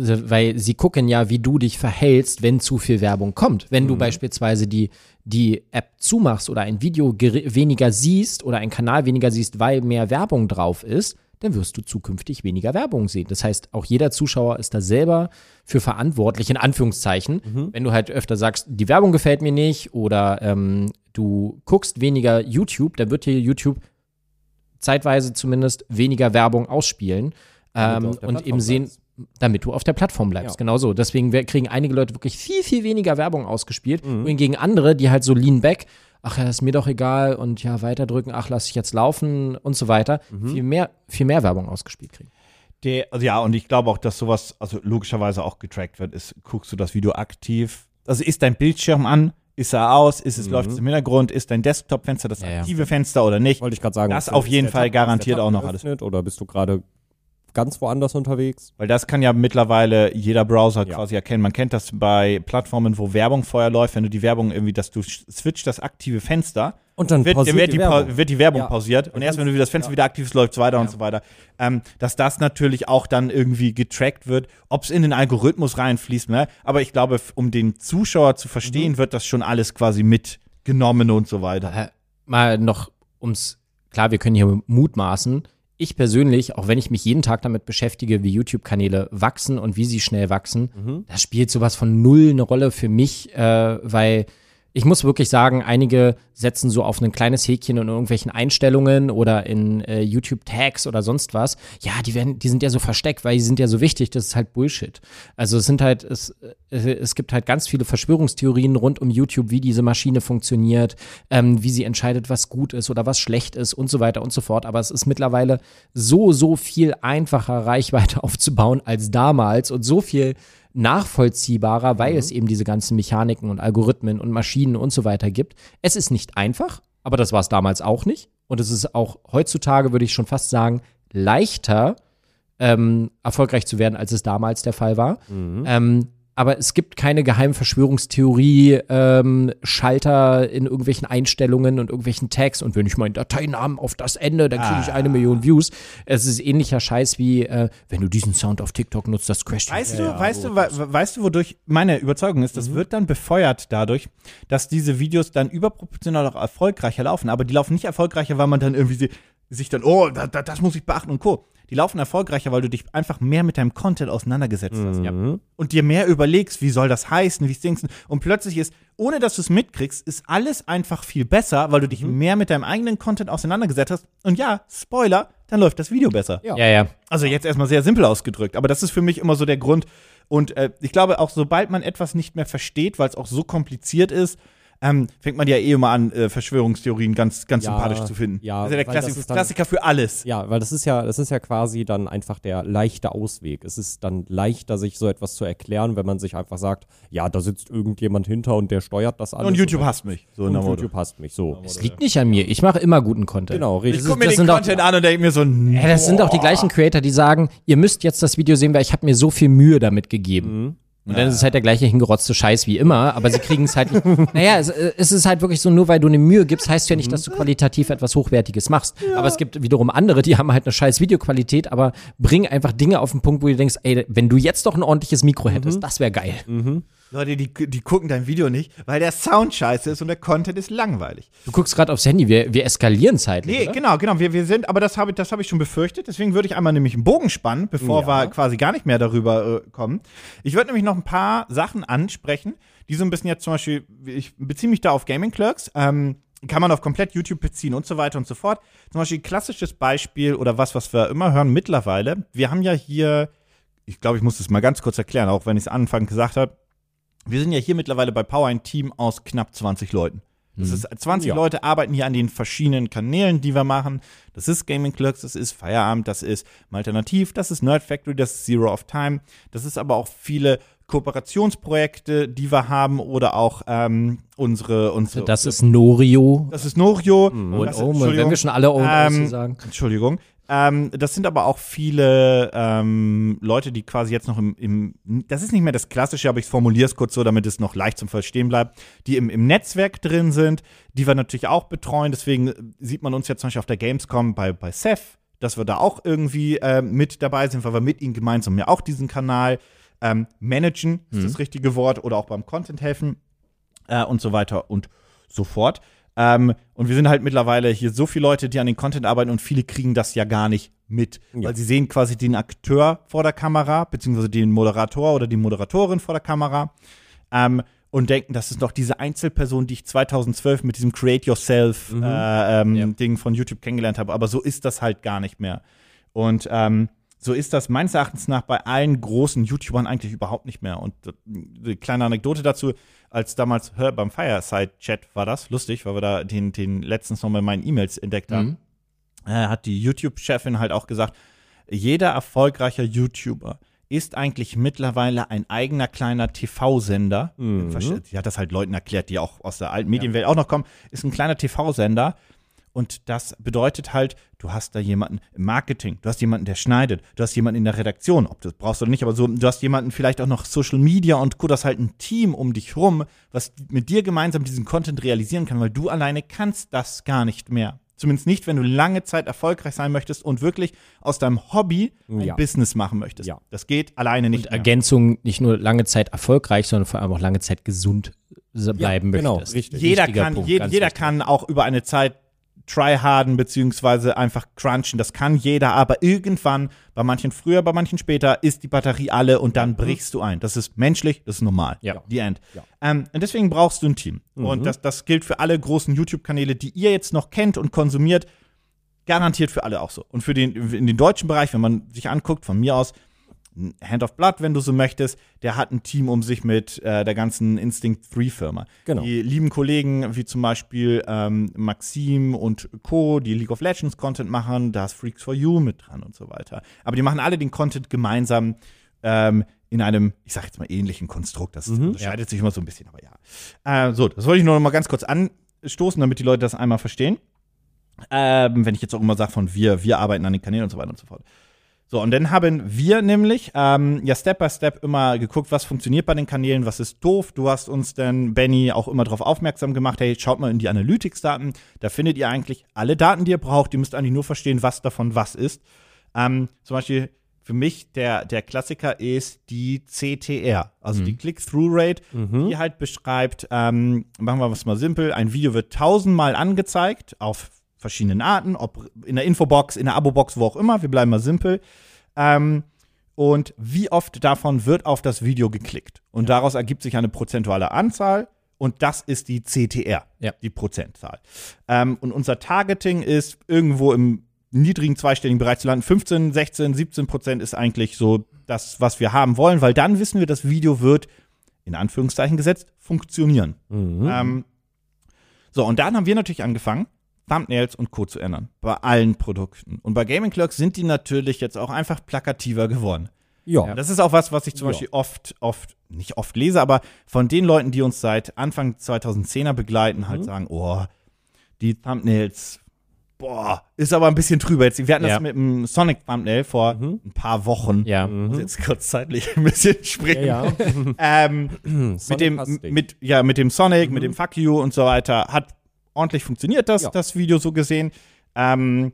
Weil sie gucken ja, wie du dich verhältst, wenn zu viel Werbung kommt. Wenn du beispielsweise die, die App zumachst oder ein Video weniger siehst oder einen Kanal weniger siehst, weil mehr Werbung drauf ist, dann wirst du zukünftig weniger Werbung sehen. Das heißt, auch jeder Zuschauer ist da selber für verantwortlich, in Anführungszeichen. Wenn du halt öfter sagst, die Werbung gefällt mir nicht oder ähm, du guckst weniger YouTube, dann wird dir YouTube zeitweise zumindest weniger Werbung ausspielen ähm, und eben sehen. Damit du auf der Plattform bleibst. Ja. Genau so. Deswegen kriegen einige Leute wirklich viel, viel weniger Werbung ausgespielt. Mhm. Wohingegen andere, die halt so lean back, ach ja, ist mir doch egal und ja, weiterdrücken, ach, lass ich jetzt laufen und so weiter, Mhm. viel, mehr, viel mehr Werbung ausgespielt kriegen. Der, also ja, und ich glaube auch, dass sowas, also logischerweise auch getrackt wird, ist, guckst du das Video aktiv, also ist dein Bildschirm an, ist er aus, ist es, läuft es im Hintergrund, ist dein Desktop-Fenster das Ja, ja. aktive Fenster oder nicht? Wollte ich gerade sagen. Das ist- auf jeden Fall Tab- garantiert auch noch alles. Oder bist du gerade ganz woanders unterwegs? Weil das kann ja mittlerweile jeder Browser Ja. quasi erkennen. Man kennt das bei Plattformen, wo Werbung vorher läuft, wenn du die Werbung irgendwie, dass du switcht das aktive Fenster, Und dann wird, pausiert wird, die, die Werbung. wird die Werbung Ja. pausiert und Du erst wenn du das Fenster ja. wieder aktiv ist, läuft es weiter und so weiter. Ähm, dass das natürlich auch dann irgendwie getrackt wird, ob es in den Algorithmus reinfließt, ne? aber ich glaube, um den Zuschauer zu Mhm. verstehen, wird das schon alles quasi mitgenommen und so weiter. Mal noch ums, klar, wir können hier mutmaßen. Ich persönlich, auch wenn ich mich jeden Tag damit beschäftige, wie YouTube-Kanäle wachsen und wie sie schnell wachsen, Mhm. da spielt sowas von null eine Rolle für mich, äh, weil ich muss wirklich sagen, einige setzen so auf ein kleines Häkchen in irgendwelchen Einstellungen oder in äh, YouTube-Tags oder sonst was. Ja, die werden, die sind ja so versteckt, weil die sind ja so wichtig, das ist halt Bullshit. Also es sind halt, es, äh, es gibt halt ganz viele Verschwörungstheorien rund um YouTube, wie diese Maschine funktioniert, ähm, wie sie entscheidet, was gut ist oder was schlecht ist und so weiter und so fort. Aber es ist mittlerweile so, so viel einfacher, Reichweite aufzubauen als damals und so viel nachvollziehbarer, weil es eben diese ganzen Mechaniken und Algorithmen und Maschinen und so weiter gibt. Es ist nicht einfach, aber das war es damals auch nicht. Und es ist auch heutzutage, würde ich schon fast sagen, leichter ähm, erfolgreich zu werden, als es damals der Fall war. Ähm, aber es gibt keine geheimen Verschwörungstheorie-Schalter in irgendwelchen Einstellungen und irgendwelchen Tags. Und wenn ich meinen Dateinamen auf das Ende, dann kriege ich eine Million Views. Es ist ähnlicher Scheiß wie, äh, wenn du diesen Sound auf TikTok nutzt, das crasht. Weißt du, weißt du, we- weißt du, wodurch meine Überzeugung ist, das wird dann befeuert dadurch, dass diese Videos dann überproportional auch erfolgreicher laufen. Aber die laufen nicht erfolgreicher, weil man dann irgendwie sie- sich dann, oh, da, da, das muss ich beachten und Co. Die laufen erfolgreicher, weil du dich einfach mehr mit deinem Content auseinandergesetzt hast. Mhm. Und dir mehr überlegst, wie soll das heißen, wie es Dings. Und plötzlich ist, ohne dass du es mitkriegst, ist alles einfach viel besser, weil du dich mehr mit deinem eigenen Content auseinandergesetzt hast. Und ja, Spoiler, dann läuft das Video besser. Ja. Ja, ja. Also jetzt erstmal sehr simpel ausgedrückt, aber das ist für mich immer so der Grund. Und äh, ich glaube auch, sobald man etwas nicht mehr versteht, weil es auch so kompliziert ist, ähm, fängt man ja eh immer an, äh, Verschwörungstheorien ganz, ganz Ja, sympathisch zu finden. ja, das ist ja der weil das Klassi ist dann- Klassiker für alles. Ja, weil das ist ja, das ist ja quasi dann einfach der leichte Ausweg. Es ist dann leichter, sich so etwas zu erklären, wenn man sich einfach sagt, ja, da sitzt irgendjemand hinter und der steuert das alles. Und YouTube hasst mich. So in und. YouTube hasst mich. So. Es liegt nicht an mir. Ich mache immer guten Content. Genau, Ich richtig. gucke mir das den sind auch- Content an und denke mir so, Ja, das sind auch die gleichen Creator, die sagen, ihr müsst jetzt das Video sehen, weil ich habe mir so viel Mühe damit gegeben. Und dann ist es halt der gleiche hingerotzte Scheiß wie immer, aber sie kriegen es halt nicht. naja, es, es ist halt wirklich so, nur weil du eine Mühe gibst, heißt ja nicht, dass du qualitativ etwas Hochwertiges machst. Aber es gibt wiederum andere, die haben halt eine scheiß Videoqualität, aber bringen einfach Dinge auf den Punkt, wo du denkst, ey, wenn du jetzt doch ein ordentliches Mikro hättest, das wäre geil. Leute, die, die gucken dein Video nicht, weil der Sound scheiße ist und der Content ist langweilig. Du guckst gerade aufs Handy, wir, wir eskalieren zeitlich. Nee, oder? genau, genau. Wir, wir sind, aber das habe das hab ich schon befürchtet. Deswegen würde ich einmal nämlich einen Bogen spannen, bevor wir quasi gar nicht mehr darüber äh, kommen. Ich würde nämlich noch ein paar Sachen ansprechen, die so ein bisschen jetzt zum Beispiel, ich beziehe mich da auf Gaming Clerks, ähm, kann man auf komplett YouTube beziehen und so weiter und so fort. Zum Beispiel klassisches Beispiel oder was, was wir immer hören mittlerweile. Wir haben ja hier, ich glaube, ich muss das mal ganz kurz erklären, auch wenn ich es anfangs gesagt habe. Wir sind ja hier mittlerweile bei Power ein Team aus knapp 20 Leuten. Das ist 20 Ja. Leute arbeiten hier an den verschiedenen Kanälen, die wir machen. Das ist Gaming Clerks, das ist Feierabend, das ist Alternativ, das ist Nerd Factory, das ist Zero of Time. Das ist aber auch viele Kooperationsprojekte, die wir haben oder auch ähm, unsere, unsere Das ist Norio. das ist Norio. Und Das- oh, wenn Entschuldigung. wir schon alle Ähm, sagen. Entschuldigung. Ähm, das sind aber auch viele ähm, Leute, die quasi jetzt noch im, im, das ist nicht mehr das Klassische, aber ich formuliere es kurz so, damit es noch leicht zum Verstehen bleibt, die im, im Netzwerk drin sind, die wir natürlich auch betreuen. Deswegen sieht man uns jetzt zum Beispiel auf der Gamescom bei, bei Seth, dass wir da auch irgendwie ähm, mit dabei sind, weil wir mit ihnen gemeinsam ja auch diesen Kanal ähm, managen, ist das richtige Wort, oder auch beim Content helfen äh, und so weiter und so fort. Ähm, und wir sind halt mittlerweile hier so viele Leute, die an den Content arbeiten und viele kriegen das ja gar nicht mit, weil sie sehen quasi den Akteur vor der Kamera, beziehungsweise den Moderator oder die Moderatorin vor der Kamera ähm, und denken, das ist doch diese Einzelperson, die ich 2012 mit diesem Create Yourself äh, ähm, Ja. Ding von YouTube kennengelernt habe. Aber so ist das halt gar nicht mehr. Und ähm, so ist das meines Erachtens nach bei allen großen YouTubern eigentlich überhaupt nicht mehr. Und äh, eine kleine Anekdote dazu, als damals hör, beim Fireside-Chat war das lustig, weil wir da den, den letztens mal in meinen E-Mails entdeckt haben, äh, hat die YouTube-Chefin halt auch gesagt, jeder erfolgreiche YouTuber ist eigentlich mittlerweile ein eigener kleiner TV-Sender. Verste- Die hat das halt Leuten erklärt, die auch aus der alten Medienwelt auch noch kommen. Ist ein kleiner TV-Sender. Und das bedeutet halt, du hast da jemanden im Marketing, du hast jemanden, der schneidet, du hast jemanden in der Redaktion, ob du das brauchst oder nicht, aber so, du hast jemanden vielleicht auch noch Social Media und Co., das halt ein Team um dich rum, was mit dir gemeinsam diesen Content realisieren kann, weil du alleine kannst das gar nicht mehr. Zumindest nicht, wenn du lange Zeit erfolgreich sein möchtest und wirklich aus deinem Hobby ein Ja. Business machen möchtest. Ja. Das geht alleine nicht. Und. Ergänzung nicht nur lange Zeit erfolgreich, sondern vor allem auch lange Zeit gesund se- bleiben genau, möchtest. richtig. jeder kann, Punkt, je, jeder wichtig. kann auch über eine Zeit tryharden beziehungsweise einfach crunchen. Das kann jeder, aber irgendwann, bei manchen früher, bei manchen später, ist die Batterie alle und dann brichst du ein. Das ist menschlich, das ist normal. Ja. Die End. Ja. Ähm, und deswegen brauchst du ein Team. Und das, das gilt für alle großen YouTube-Kanäle, die ihr jetzt noch kennt und konsumiert. Garantiert für alle auch so. Und für den, in den deutschen Bereich, wenn man sich anguckt, von mir aus, Hand of Blood, wenn du so möchtest, der hat ein Team um sich mit äh, der ganzen Instinct 3-Firma. Genau. Die lieben Kollegen, wie zum Beispiel ähm, Maxim und Co., die League of Legends Content machen, da ist Freaks for You mit dran und so weiter. Aber die machen alle den Content gemeinsam ähm, in einem, ich sag jetzt mal, ähnlichen Konstrukt. Das unterscheidet sich immer so ein bisschen, aber ja. Äh, so, das wollte ich nur noch mal ganz kurz anstoßen, damit die Leute das einmal verstehen. Ähm, wenn ich jetzt auch immer sage von wir, wir arbeiten an den Kanälen und so weiter und so fort. So, und dann haben wir nämlich ähm, ja Step by Step immer geguckt, was funktioniert bei den Kanälen, was ist doof. Du hast uns dann, Benny, auch immer darauf aufmerksam gemacht, hey, schaut mal in die Analytics-Daten. Da findet ihr eigentlich alle Daten, die ihr braucht. Ihr müsst eigentlich nur verstehen, was davon was ist. Ähm, zum Beispiel für mich der, der Klassiker ist die CTR, also die Click-Through-Rate, die halt beschreibt, ähm, machen wir es mal simpel, ein Video wird tausendmal angezeigt auf verschiedenen Arten, ob in der Infobox, in der Abo-Box, wo auch immer, wir bleiben mal simpel. Ähm, und wie oft davon wird auf das Video geklickt. Und daraus ergibt sich eine prozentuale Anzahl und das ist die CTR, Ja. die Prozentzahl. Ähm, und unser Targeting ist irgendwo im niedrigen zweistelligen Bereich zu landen. 15, 16, 17 Prozent ist eigentlich so das, was wir haben wollen, weil dann wissen wir, das Video wird, in Anführungszeichen gesetzt, funktionieren. Ähm, so, und dann haben wir natürlich angefangen, Thumbnails und Co. zu ändern. Bei allen Produkten. Und bei Gaming Clerks sind die natürlich jetzt auch einfach plakativer geworden. Ja. Das ist auch was, was ich zum Ja. Beispiel oft, oft, nicht oft lese, aber von den Leuten, die uns seit Anfang 2010er begleiten, halt sagen, oh, die Thumbnails, boah, ist aber ein bisschen drüber. Jetzt, wir hatten Ja. das mit dem Sonic Thumbnail vor ein paar Wochen. Ja. Muss jetzt kurzzeitlich ein bisschen springen. ja. Ähm, mit dem, mit, ja, mit dem Sonic, mit dem Fuck You und so weiter, hat ordentlich funktioniert, das, Ja. das Video so gesehen. Ähm,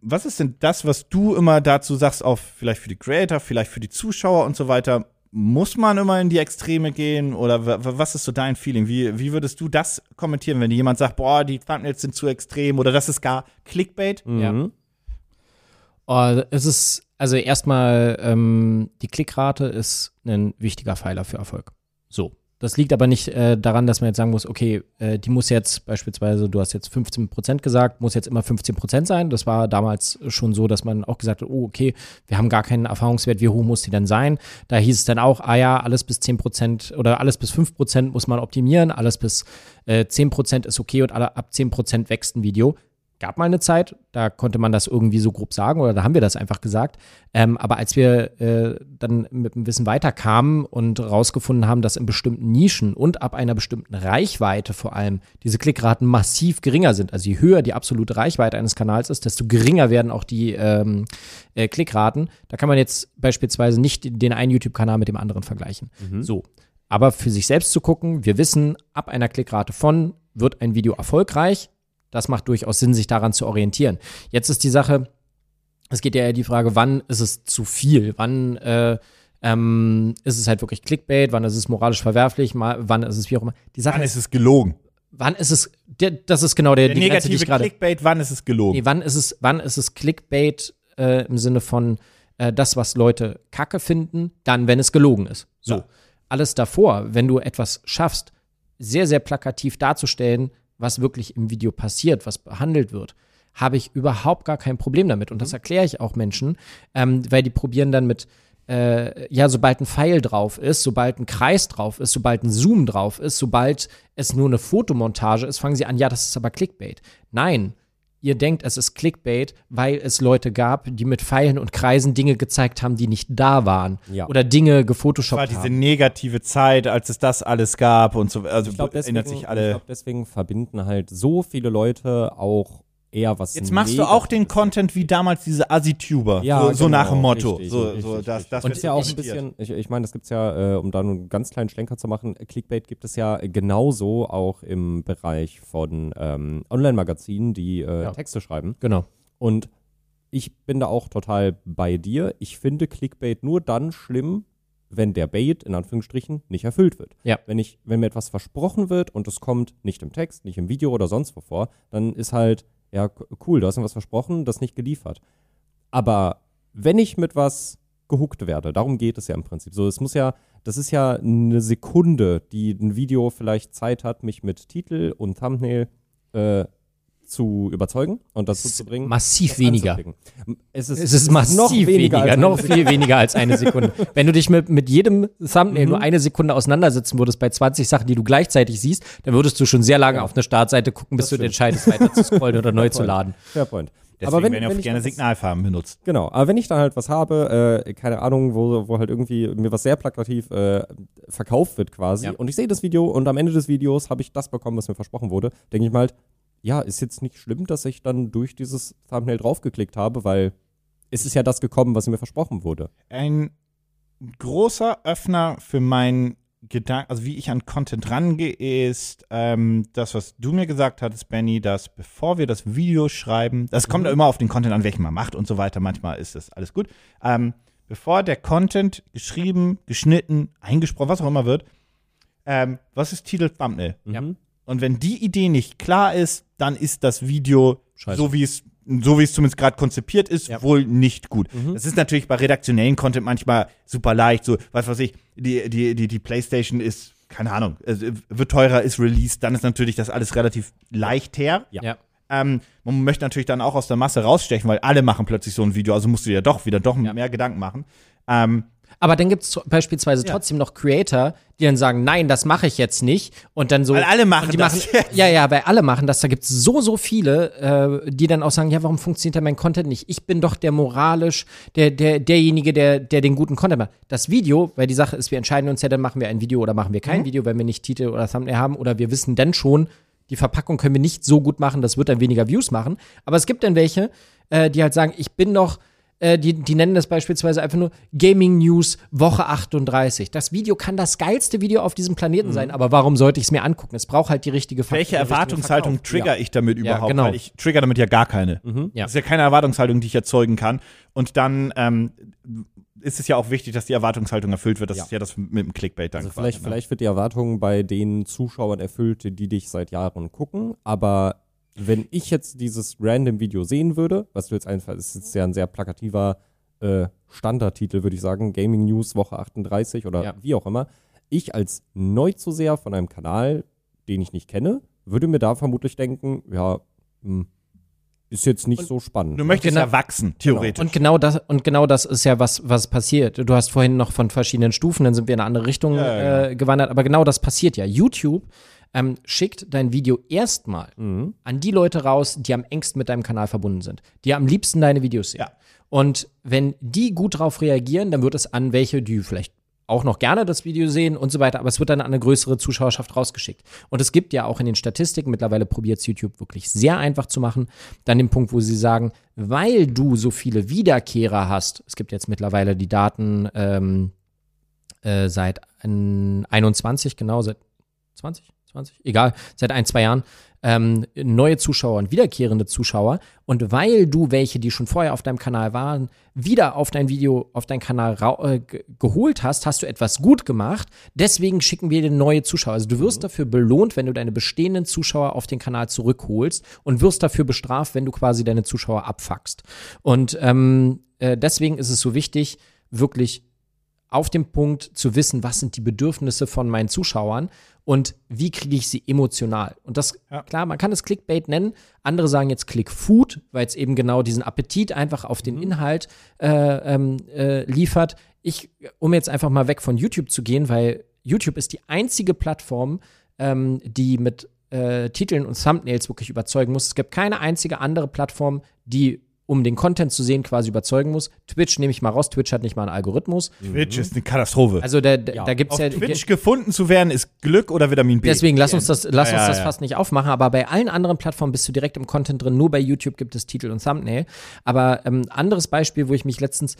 was ist denn das, was du immer dazu sagst, auf vielleicht für die Creator, vielleicht für die Zuschauer und so weiter? Muss man immer in die Extreme gehen oder was ist so dein Feeling? Wie, wie würdest du das kommentieren, wenn jemand sagt, boah, die Thumbnails sind zu extrem oder das ist gar Clickbait? Mhm. Oh, es ist, also erstmal, ähm, die Klickrate ist ein wichtiger Pfeiler für Erfolg. So. Das liegt aber nicht äh, daran, dass man jetzt sagen muss, okay, äh, die muss jetzt beispielsweise, du hast jetzt 15% gesagt, muss jetzt immer 15% sein. Das war damals schon so, dass man auch gesagt hat, oh, okay, wir haben gar keinen Erfahrungswert, wie hoch muss die denn sein? Da hieß es dann auch, ah ja, alles bis 10% oder alles bis 5% muss man optimieren, alles bis äh, 10% ist okay und alle, ab 10% wächst ein Video gab mal eine Zeit, da konnte man das irgendwie so grob sagen oder da haben wir das einfach gesagt. Ähm, aber als wir äh, dann mit dem Wissen weiterkamen und rausgefunden haben, dass in bestimmten Nischen und ab einer bestimmten Reichweite vor allem diese Klickraten massiv geringer sind, also je höher die absolute Reichweite eines Kanals ist, desto geringer werden auch die ähm, äh, Klickraten. Da kann man jetzt beispielsweise nicht den einen YouTube-Kanal mit dem anderen vergleichen. So. Aber für sich selbst zu gucken, wir wissen, ab einer Klickrate von wird ein Video erfolgreich. Das macht durchaus Sinn, sich daran zu orientieren. Jetzt ist die Sache, es geht ja eher die Frage, wann ist es zu viel? Wann äh, ähm, ist es halt wirklich Clickbait? Wann ist es moralisch verwerflich? Mal, wann ist es wie auch immer? Die Sache Wann ist, es gelogen? wann ist es, das ist genau der, Der die Grenze, die negative ich gerade Clickbait, wann ist es gelogen? Nee, wann ist es, wann ist es Clickbait äh, im Sinne von äh, das, was Leute kacke finden, dann, wenn es gelogen ist. So. Ja. Alles davor, wenn du etwas schaffst, sehr, sehr plakativ darzustellen, was wirklich im Video passiert, was behandelt wird, habe ich überhaupt gar kein Problem damit. Und das erkläre ich auch Menschen, ähm, weil die probieren dann mit, äh, ja, sobald ein Pfeil drauf ist, sobald ein Kreis drauf ist, sobald ein Zoom drauf ist, sobald es nur eine Fotomontage ist, fangen sie an, ja, das ist aber Clickbait. Nein, ihr denkt, es ist Clickbait, weil es Leute gab, die mit Pfeilen und Kreisen Dinge gezeigt haben, die nicht da waren. Ja. Oder Dinge war gefotoshoppt diese haben. negative Zeit, als es das alles gab und so. Also Ich glaube, deswegen, erinnert sich ich alle. glaub, deswegen verbinden halt so viele Leute auch eher was. Jetzt machst du auch den. Content wie damals diese Assi-Tuber. Ja, so, so genau, nach dem Motto. richtig, so, richtig, so, das, richtig. das Und wird ist ja auch ein bisschen, ich, ich meine, das gibt es ja, äh, um da einen ganz kleinen Schlenker zu machen, Clickbait gibt es ja genauso auch im Bereich von ähm, Online-Magazinen, die äh, Ja. Texte schreiben. Genau. Und ich bin da auch total bei dir. Ich finde Clickbait nur dann schlimm, wenn der Bait in Anführungsstrichen nicht erfüllt wird. Ja. Wenn ich, wenn mir etwas versprochen wird und es kommt nicht im Text, nicht im Video oder sonst wo vor, dann ist halt, ja, cool, du hast mir was versprochen, das nicht geliefert. Aber wenn ich mit was gehuckt werde, darum geht es ja im Prinzip. So, es muss ja, das ist ja eine Sekunde, die ein Video vielleicht Zeit hat, mich mit Titel und Thumbnail äh, zu überzeugen und dazu zu bringen. Massiv das weniger. Es ist, Es ist massiv weniger, als noch viel weniger als eine Sekunde. Wenn du dich mit, mit jedem Thumbnail Mhm. nur eine Sekunde auseinandersetzen würdest bei 20 Sachen, die du gleichzeitig siehst, dann würdest du schon sehr lange auf eine Startseite gucken, bis Das du stimmt. entscheidest, weiter zu scrollen oder neu zu laden. Fair point. Deswegen aber wenn, werden ja wenn auch ich gerne Signalfarben benutzt. Genau, aber wenn ich dann halt was habe, äh, keine Ahnung, wo, wo halt irgendwie mir was sehr plakativ äh, verkauft wird quasi Ja. und ich sehe das Video und am Ende des Videos habe ich das bekommen, was mir versprochen wurde, denke ich mal halt, ja, ist jetzt nicht schlimm, dass ich dann durch dieses Thumbnail draufgeklickt habe, weil es ist ja das gekommen, was mir versprochen wurde. Ein großer Öffner für meinen Gedanken, also wie ich an Content rangehe, ist ähm, das, was du mir gesagt hattest, Benny, dass bevor wir das Video schreiben, das kommt ja immer auf den Content an, welchen man macht und so weiter, manchmal ist das alles gut. Ähm, bevor der Content geschrieben, geschnitten, eingesprochen, was auch immer wird, ähm, was ist Titel Thumbnail? Ja. Mhm. Und wenn die Idee nicht klar ist, dann ist das Video Scheiße. so wie es so wie es zumindest gerade konzipiert ist, Ja. wohl nicht gut. Mhm. Das ist natürlich bei redaktionellen Content manchmal super leicht. So, was weiß ich, die, die, die, die PlayStation ist, keine Ahnung, wird teurer, ist released, dann ist natürlich das alles relativ leicht her. Ja. Ja. Ähm, man möchte natürlich dann auch aus der Masse rausstechen, weil alle machen plötzlich so ein Video, also musst du dir doch wieder doch Ja. mehr Gedanken machen. Ähm, Aber dann gibt es beispielsweise Ja. trotzdem noch Creator, die dann sagen, nein, das mache ich jetzt nicht. Und dann so. Weil alle machen die das machen. Ja, ja, weil alle machen das. Da gibt es so, so viele, äh, die dann auch sagen, ja, warum funktioniert denn mein Content nicht? Ich bin doch der moralisch, der, der, derjenige, der, der den guten Content macht. Das Video, weil die Sache ist, wir entscheiden uns ja, dann machen wir ein Video oder machen wir kein Mhm. Video, wenn wir nicht Titel oder Thumbnail haben. Oder wir wissen dann schon, die Verpackung können wir nicht so gut machen, das wird dann weniger Views machen. Aber es gibt dann welche, äh, die halt sagen, ich bin doch äh, die, die nennen das beispielsweise einfach nur Gaming News Woche 38. Das Video kann das geilste Video auf diesem Planeten sein, aber warum sollte ich es mir angucken? Es braucht halt die richtige Ver- welche Erwartungshaltung trigger ich damit überhaupt? genau. Weil ich trigger damit ja gar keine. Ja. Das ist ja keine Erwartungshaltung, die ich erzeugen kann. Und dann ähm, ist es ja auch wichtig, dass die Erwartungshaltung erfüllt wird. Das Ja. ist ja das mit dem Clickbait dann Also quasi, vielleicht, ne? vielleicht wird die Erwartung bei den Zuschauern erfüllt, die dich seit Jahren gucken, aber wenn ich jetzt dieses random Video sehen würde, was du jetzt einfach, es ist ja ein sehr plakativer äh, Standardtitel, würde ich sagen, Gaming News Woche 38 oder Ja. wie auch immer, ich als Neuzuseher von einem Kanal, den ich nicht kenne, würde mir da vermutlich denken, ja, hm, ist jetzt nicht so spannend. Du möchtest Genau. ja wachsen, theoretisch. Und genau das, und genau das ist ja was, was passiert. Du hast vorhin noch von verschiedenen Stufen, dann sind wir in eine andere Richtung Ja, ja, äh, gewandert, aber genau das passiert ja. YouTube ähm, schickt dein Video erstmal an die Leute raus, die am engsten mit deinem Kanal verbunden sind, die am liebsten deine Videos sehen. Ja. Und wenn die gut darauf reagieren, dann wird es an welche, die vielleicht auch noch gerne das Video sehen und so weiter, aber es wird dann an eine größere Zuschauerschaft rausgeschickt. Und es gibt ja auch in den Statistiken, mittlerweile probiert es YouTube wirklich sehr einfach zu machen, dann den Punkt, wo sie sagen, weil du so viele Wiederkehrer hast, es gibt jetzt mittlerweile die Daten ähm, äh, seit ein, 21, genau, seit 20, 20, egal, seit ein, zwei Jahren, ähm, neue Zuschauer und wiederkehrende Zuschauer. Und weil du welche, die schon vorher auf deinem Kanal waren, wieder auf dein Video, auf deinen Kanal äh, ge- geholt hast, hast du etwas gut gemacht. Deswegen schicken wir dir neue Zuschauer. Also du wirst dafür belohnt, wenn du deine bestehenden Zuschauer auf den Kanal zurückholst und wirst dafür bestraft, wenn du quasi deine Zuschauer abfuckst. Und ähm, äh, deswegen ist es so wichtig, wirklich auf dem Punkt zu wissen, was sind die Bedürfnisse von meinen Zuschauern und wie kriege ich sie emotional. Und das, Ja. klar, man kann es Clickbait nennen. Andere sagen jetzt Clickfood, weil es eben genau diesen Appetit einfach auf den Inhalt äh, ähm, äh, liefert. Ich, um jetzt einfach mal weg von YouTube zu gehen, weil YouTube ist die einzige Plattform, ähm, die mit äh, Titeln und Thumbnails wirklich überzeugen muss. Es gibt keine einzige andere Plattform, die um den Content zu sehen, quasi überzeugen muss. Twitch nehme ich mal raus. Twitch hat nicht mal einen Algorithmus. Twitch ist eine Katastrophe. Also da, da, da gibt es Auf ja. Twitch gefunden zu werden, ist Glück oder Vitamin B. Deswegen lass uns das, lass Ja, uns ja, das ja. fast nicht aufmachen. Aber bei allen anderen Plattformen bist du direkt im Content drin. Nur bei YouTube gibt es Titel und Thumbnail. Aber ähm, anderes Beispiel, wo ich mich letztens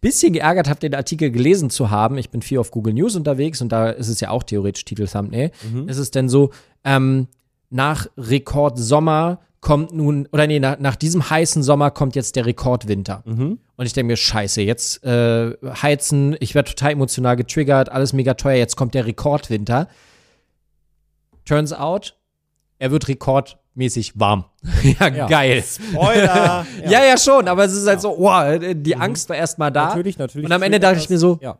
bisschen geärgert habe, den Artikel gelesen zu haben. Ich bin viel auf Google News unterwegs und da ist es ja auch theoretisch Titel Thumbnail. Ist es denn so, ähm, nach Rekord Sommer kommt nun, oder nee, nach, nach diesem heißen Sommer kommt jetzt der Rekordwinter. Und ich denke mir, scheiße, jetzt äh, heizen, ich werde total emotional getriggert, alles mega teuer, jetzt kommt der Rekordwinter. Turns out, er wird rekordmäßig warm. ja, geil. Spoiler. Ja. ja, schon, aber es ist halt so, wow, die Angst war erst mal da. Natürlich, natürlich. Und am Ende dachte ich mir so, Ja.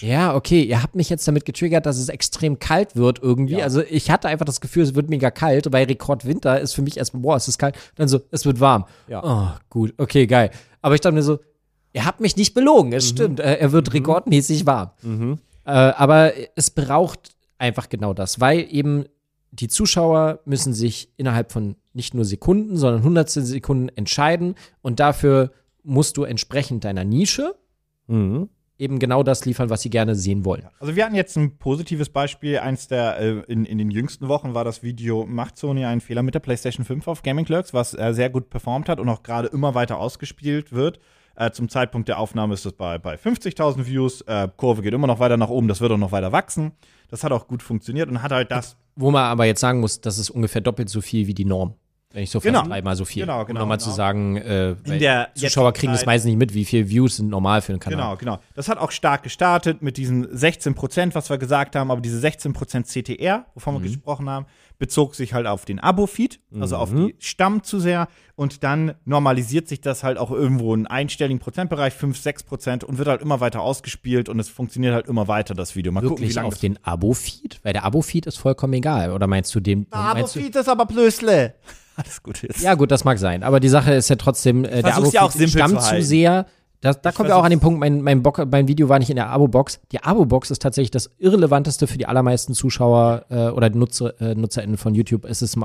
Ja, okay, ihr habt mich jetzt damit getriggert, dass es extrem kalt wird irgendwie. Ja. Also ich hatte einfach das Gefühl, es wird mega kalt. Bei Rekordwinter ist für mich erstmal, boah, es ist kalt. Dann so, es wird warm. Ja. Oh, gut, okay, geil. Aber ich dachte mir so, ihr habt mich nicht belogen. Es stimmt, äh, er wird rekordmäßig warm. Äh, aber es braucht einfach genau das, weil eben die Zuschauer müssen sich innerhalb von nicht nur Sekunden, sondern hundertstel Sekunden entscheiden und dafür musst du entsprechend deiner Nische Mhm. Eben genau das liefern, was sie gerne sehen wollen. Also wir hatten jetzt ein positives Beispiel. Eins der äh, in, in den jüngsten Wochen war das Video Macht Sony einen Fehler mit der PlayStation 5 auf Gaming Clerks, was äh, sehr gut performt hat und auch gerade immer weiter ausgespielt wird. Äh, zum Zeitpunkt der Aufnahme ist es bei, bei 50.000 Views. Äh, Kurve geht immer noch weiter nach oben. Das wird auch noch weiter wachsen. Das hat auch gut funktioniert und hat halt das. Wo man aber jetzt sagen muss, das ist ungefähr doppelt so viel wie die Norm. Wenn ich so Genau. dreimal so viel. Genau, um genau, nochmal genau. zu sagen, äh, der Zuschauer kriegen das Zeit- meistens nicht mit, wie viele Views sind normal für einen Kanal. Genau, genau. Das hat auch stark gestartet mit diesen 16 Prozent, was wir gesagt haben, aber diese 16 Prozent CTR, wovon wir gesprochen haben, bezog sich halt auf den Abo-Feed, also auf die Stamm zu sehr. Und dann normalisiert sich das halt auch irgendwo in einstelligen Prozentbereich, 5, 6 Prozent und wird halt immer weiter ausgespielt und es funktioniert halt immer weiter, das Video. Mal gucken, wie Wirklich auf den Abo-Feed? Weil der Abo-Feed ist vollkommen egal. Oder meinst du den? du, Abo-Feed ist aber Blösle. Alles gut jetzt. ja, gut, das mag sein. Aber die Sache ist ja trotzdem, äh, der versuch's ja auch Abo-Feed simpel zu stammt zu halten. sehr. Da, da kommen wir auch an den Punkt, mein, mein, Bock, mein Video war nicht in der Abo-Box. Die Abo-Box ist tatsächlich das Irrelevanteste für die allermeisten Zuschauer äh, oder Nutzer, äh, NutzerInnen von YouTube. Es ist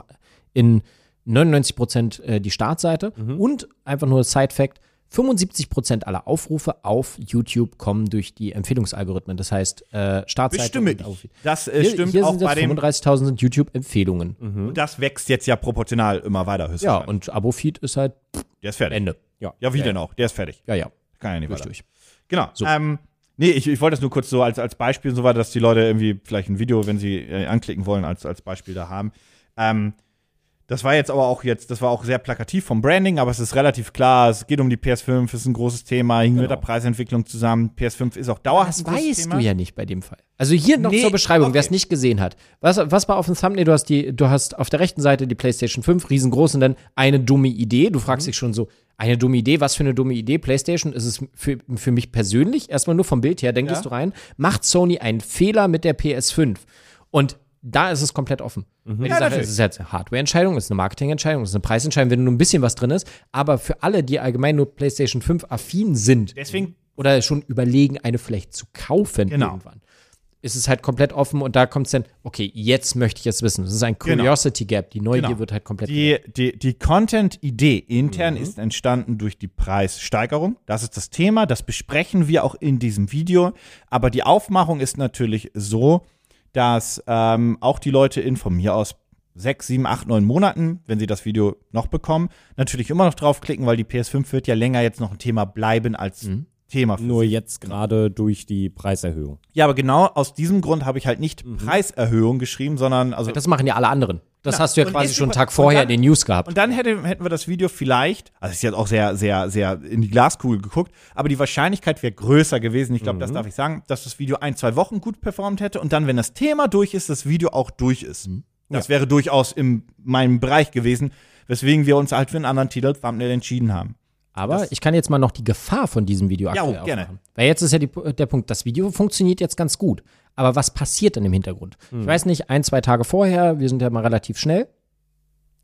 in 99 Prozent äh, die Startseite und einfach nur Side-Fact, 75 Prozent aller Aufrufe auf YouTube kommen durch die Empfehlungsalgorithmen. Das heißt, äh, Startseite Bestimme. Abo-Feed. Das äh, Hier, stimmt hier auch sind bei jetzt dem. 35.000 sind YouTube-Empfehlungen. Und das wächst jetzt ja proportional immer weiter Ja, und Abo-Feed ist halt der ist fertig. Ende. Ja. Ja, wie denn auch? Der ist fertig. Ja, ja, Kann ja nicht durch, weiter. durch. Genau. Ähm, nee, ich, ich wollte das nur kurz so als, als Beispiel und so weiter, dass die Leute irgendwie vielleicht ein Video, wenn sie äh, anklicken wollen, als, als Beispiel da haben. Ähm, das war jetzt aber auch jetzt, das war auch sehr plakativ vom Branding, aber es ist relativ klar, es geht um die PS5, es ist ein großes Thema, hing mit der Preisentwicklung zusammen. PS5 ist auch dauerhaft Das weißt Thema. du ja nicht bei dem Fall. Also hier noch Nee, zur Beschreibung, wer es okay. nicht gesehen hat. Was, was war auf dem Thumbnail? Du hast, die, du hast auf der rechten Seite die PlayStation 5, riesengroß, und dann eine dumme Idee. Du fragst dich schon so, eine dumme Idee, was für eine dumme Idee? PlayStation ist es für, für mich persönlich, erstmal nur vom Bild her, denkst Ja. du rein, macht Sony einen Fehler mit der PS5? Und da ist es komplett offen. Die Ja, Sache es ist jetzt eine Hardware-Entscheidung, es ist eine Marketing-Entscheidung, es ist eine Preisentscheidung, wenn nur ein bisschen was drin ist. Aber für alle, die allgemein nur PlayStation 5 affin sind, Deswegen oder schon überlegen, eine vielleicht zu kaufen Genau. irgendwann. ist es halt komplett offen und da kommt es dann, okay, jetzt möchte ich es wissen. Das ist ein Genau. Curiosity Gap. Die Neugier Genau. wird halt komplett. Die, die, die Content-Idee intern Mhm. ist entstanden durch die Preissteigerung. Das ist das Thema, das besprechen wir auch in diesem Video. Aber die Aufmachung ist natürlich so, dass ähm, auch die Leute in von mir aus sechs, sieben, acht, neun Monaten, wenn sie das Video noch bekommen, natürlich immer noch draufklicken, weil die PS5 wird ja länger jetzt noch ein Thema bleiben als Mhm. Thema. für Nur sich. jetzt gerade durch die Preiserhöhung. Ja, aber genau aus diesem Grund habe ich halt nicht Mhm. Preiserhöhung geschrieben, sondern also Das machen ja alle anderen. Das Na, hast du ja quasi schon einen Tag vorher dann- in den News gehabt. Und dann hätte, hätten wir das Video vielleicht, also es ist jetzt auch sehr, sehr, sehr in die Glaskugel geguckt, aber die Wahrscheinlichkeit wäre größer gewesen, ich glaube, das darf ich sagen, dass das Video ein, zwei Wochen gut performt hätte und dann, wenn das Thema durch ist, das Video auch durch ist. Das wäre durchaus in meinem Bereich gewesen, weswegen wir uns halt für einen anderen Titel Thumbnail entschieden haben. Aber ich kann jetzt mal noch die Gefahr von diesem Video Ja, aktuell oh, gerne. aufmachen. Weil jetzt ist ja die, der Punkt, das Video funktioniert jetzt ganz gut. Aber was passiert denn im Hintergrund? Hm. Ich weiß nicht, ein, zwei Tage vorher, wir sind ja mal relativ schnell.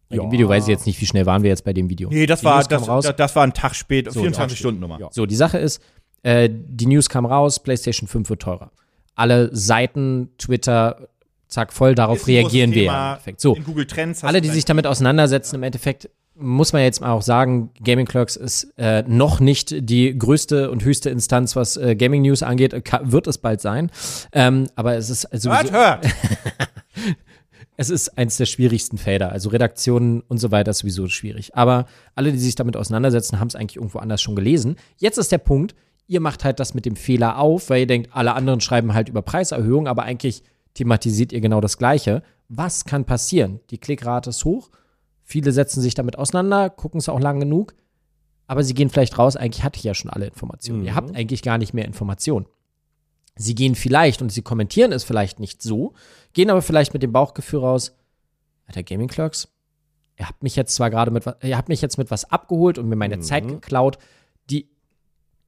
Bei dem Video weiß ich jetzt nicht, wie schnell waren wir jetzt bei dem Video. Nee, das Die war, das, das, das war ein Tag spät, So, 24 Tag Stunden Nummer. Ja. So, die Sache ist, äh, die News kam raus, PlayStation 5 wird teurer. Alle Seiten, Twitter, zack, voll darauf Ist reagieren wir im Endeffekt. So, Google Trends. alle, die sich damit auseinandersetzen, im Endeffekt muss man jetzt mal auch sagen, Gaming Clerks ist äh, noch nicht die größte und höchste Instanz, was äh, Gaming News angeht. Äh, ka- wird es bald sein. Ähm, aber es ist also Hört, hört! es ist eins der schwierigsten Felder. Also Redaktionen und so weiter ist sowieso schwierig. Aber alle, die sich damit auseinandersetzen, haben es eigentlich irgendwo anders schon gelesen. Jetzt ist der Punkt, ihr macht halt das mit dem Fehler auf, weil ihr denkt, alle anderen schreiben halt über Preiserhöhung, aber eigentlich thematisiert ihr genau das Gleiche. Was kann passieren? Die Klickrate ist hoch. Viele setzen sich damit auseinander, gucken es auch lang genug. Aber sie gehen vielleicht raus, eigentlich hatte ich ja schon alle Informationen. Ihr habt eigentlich gar nicht mehr Informationen. Sie gehen vielleicht und sie kommentieren es vielleicht nicht so, gehen aber vielleicht mit dem Bauchgefühl raus, Alter, Gaming Clerks, ihr habt mich jetzt zwar gerade mit was, ihr habt mich jetzt mit was abgeholt und mir meine Zeit geklaut, die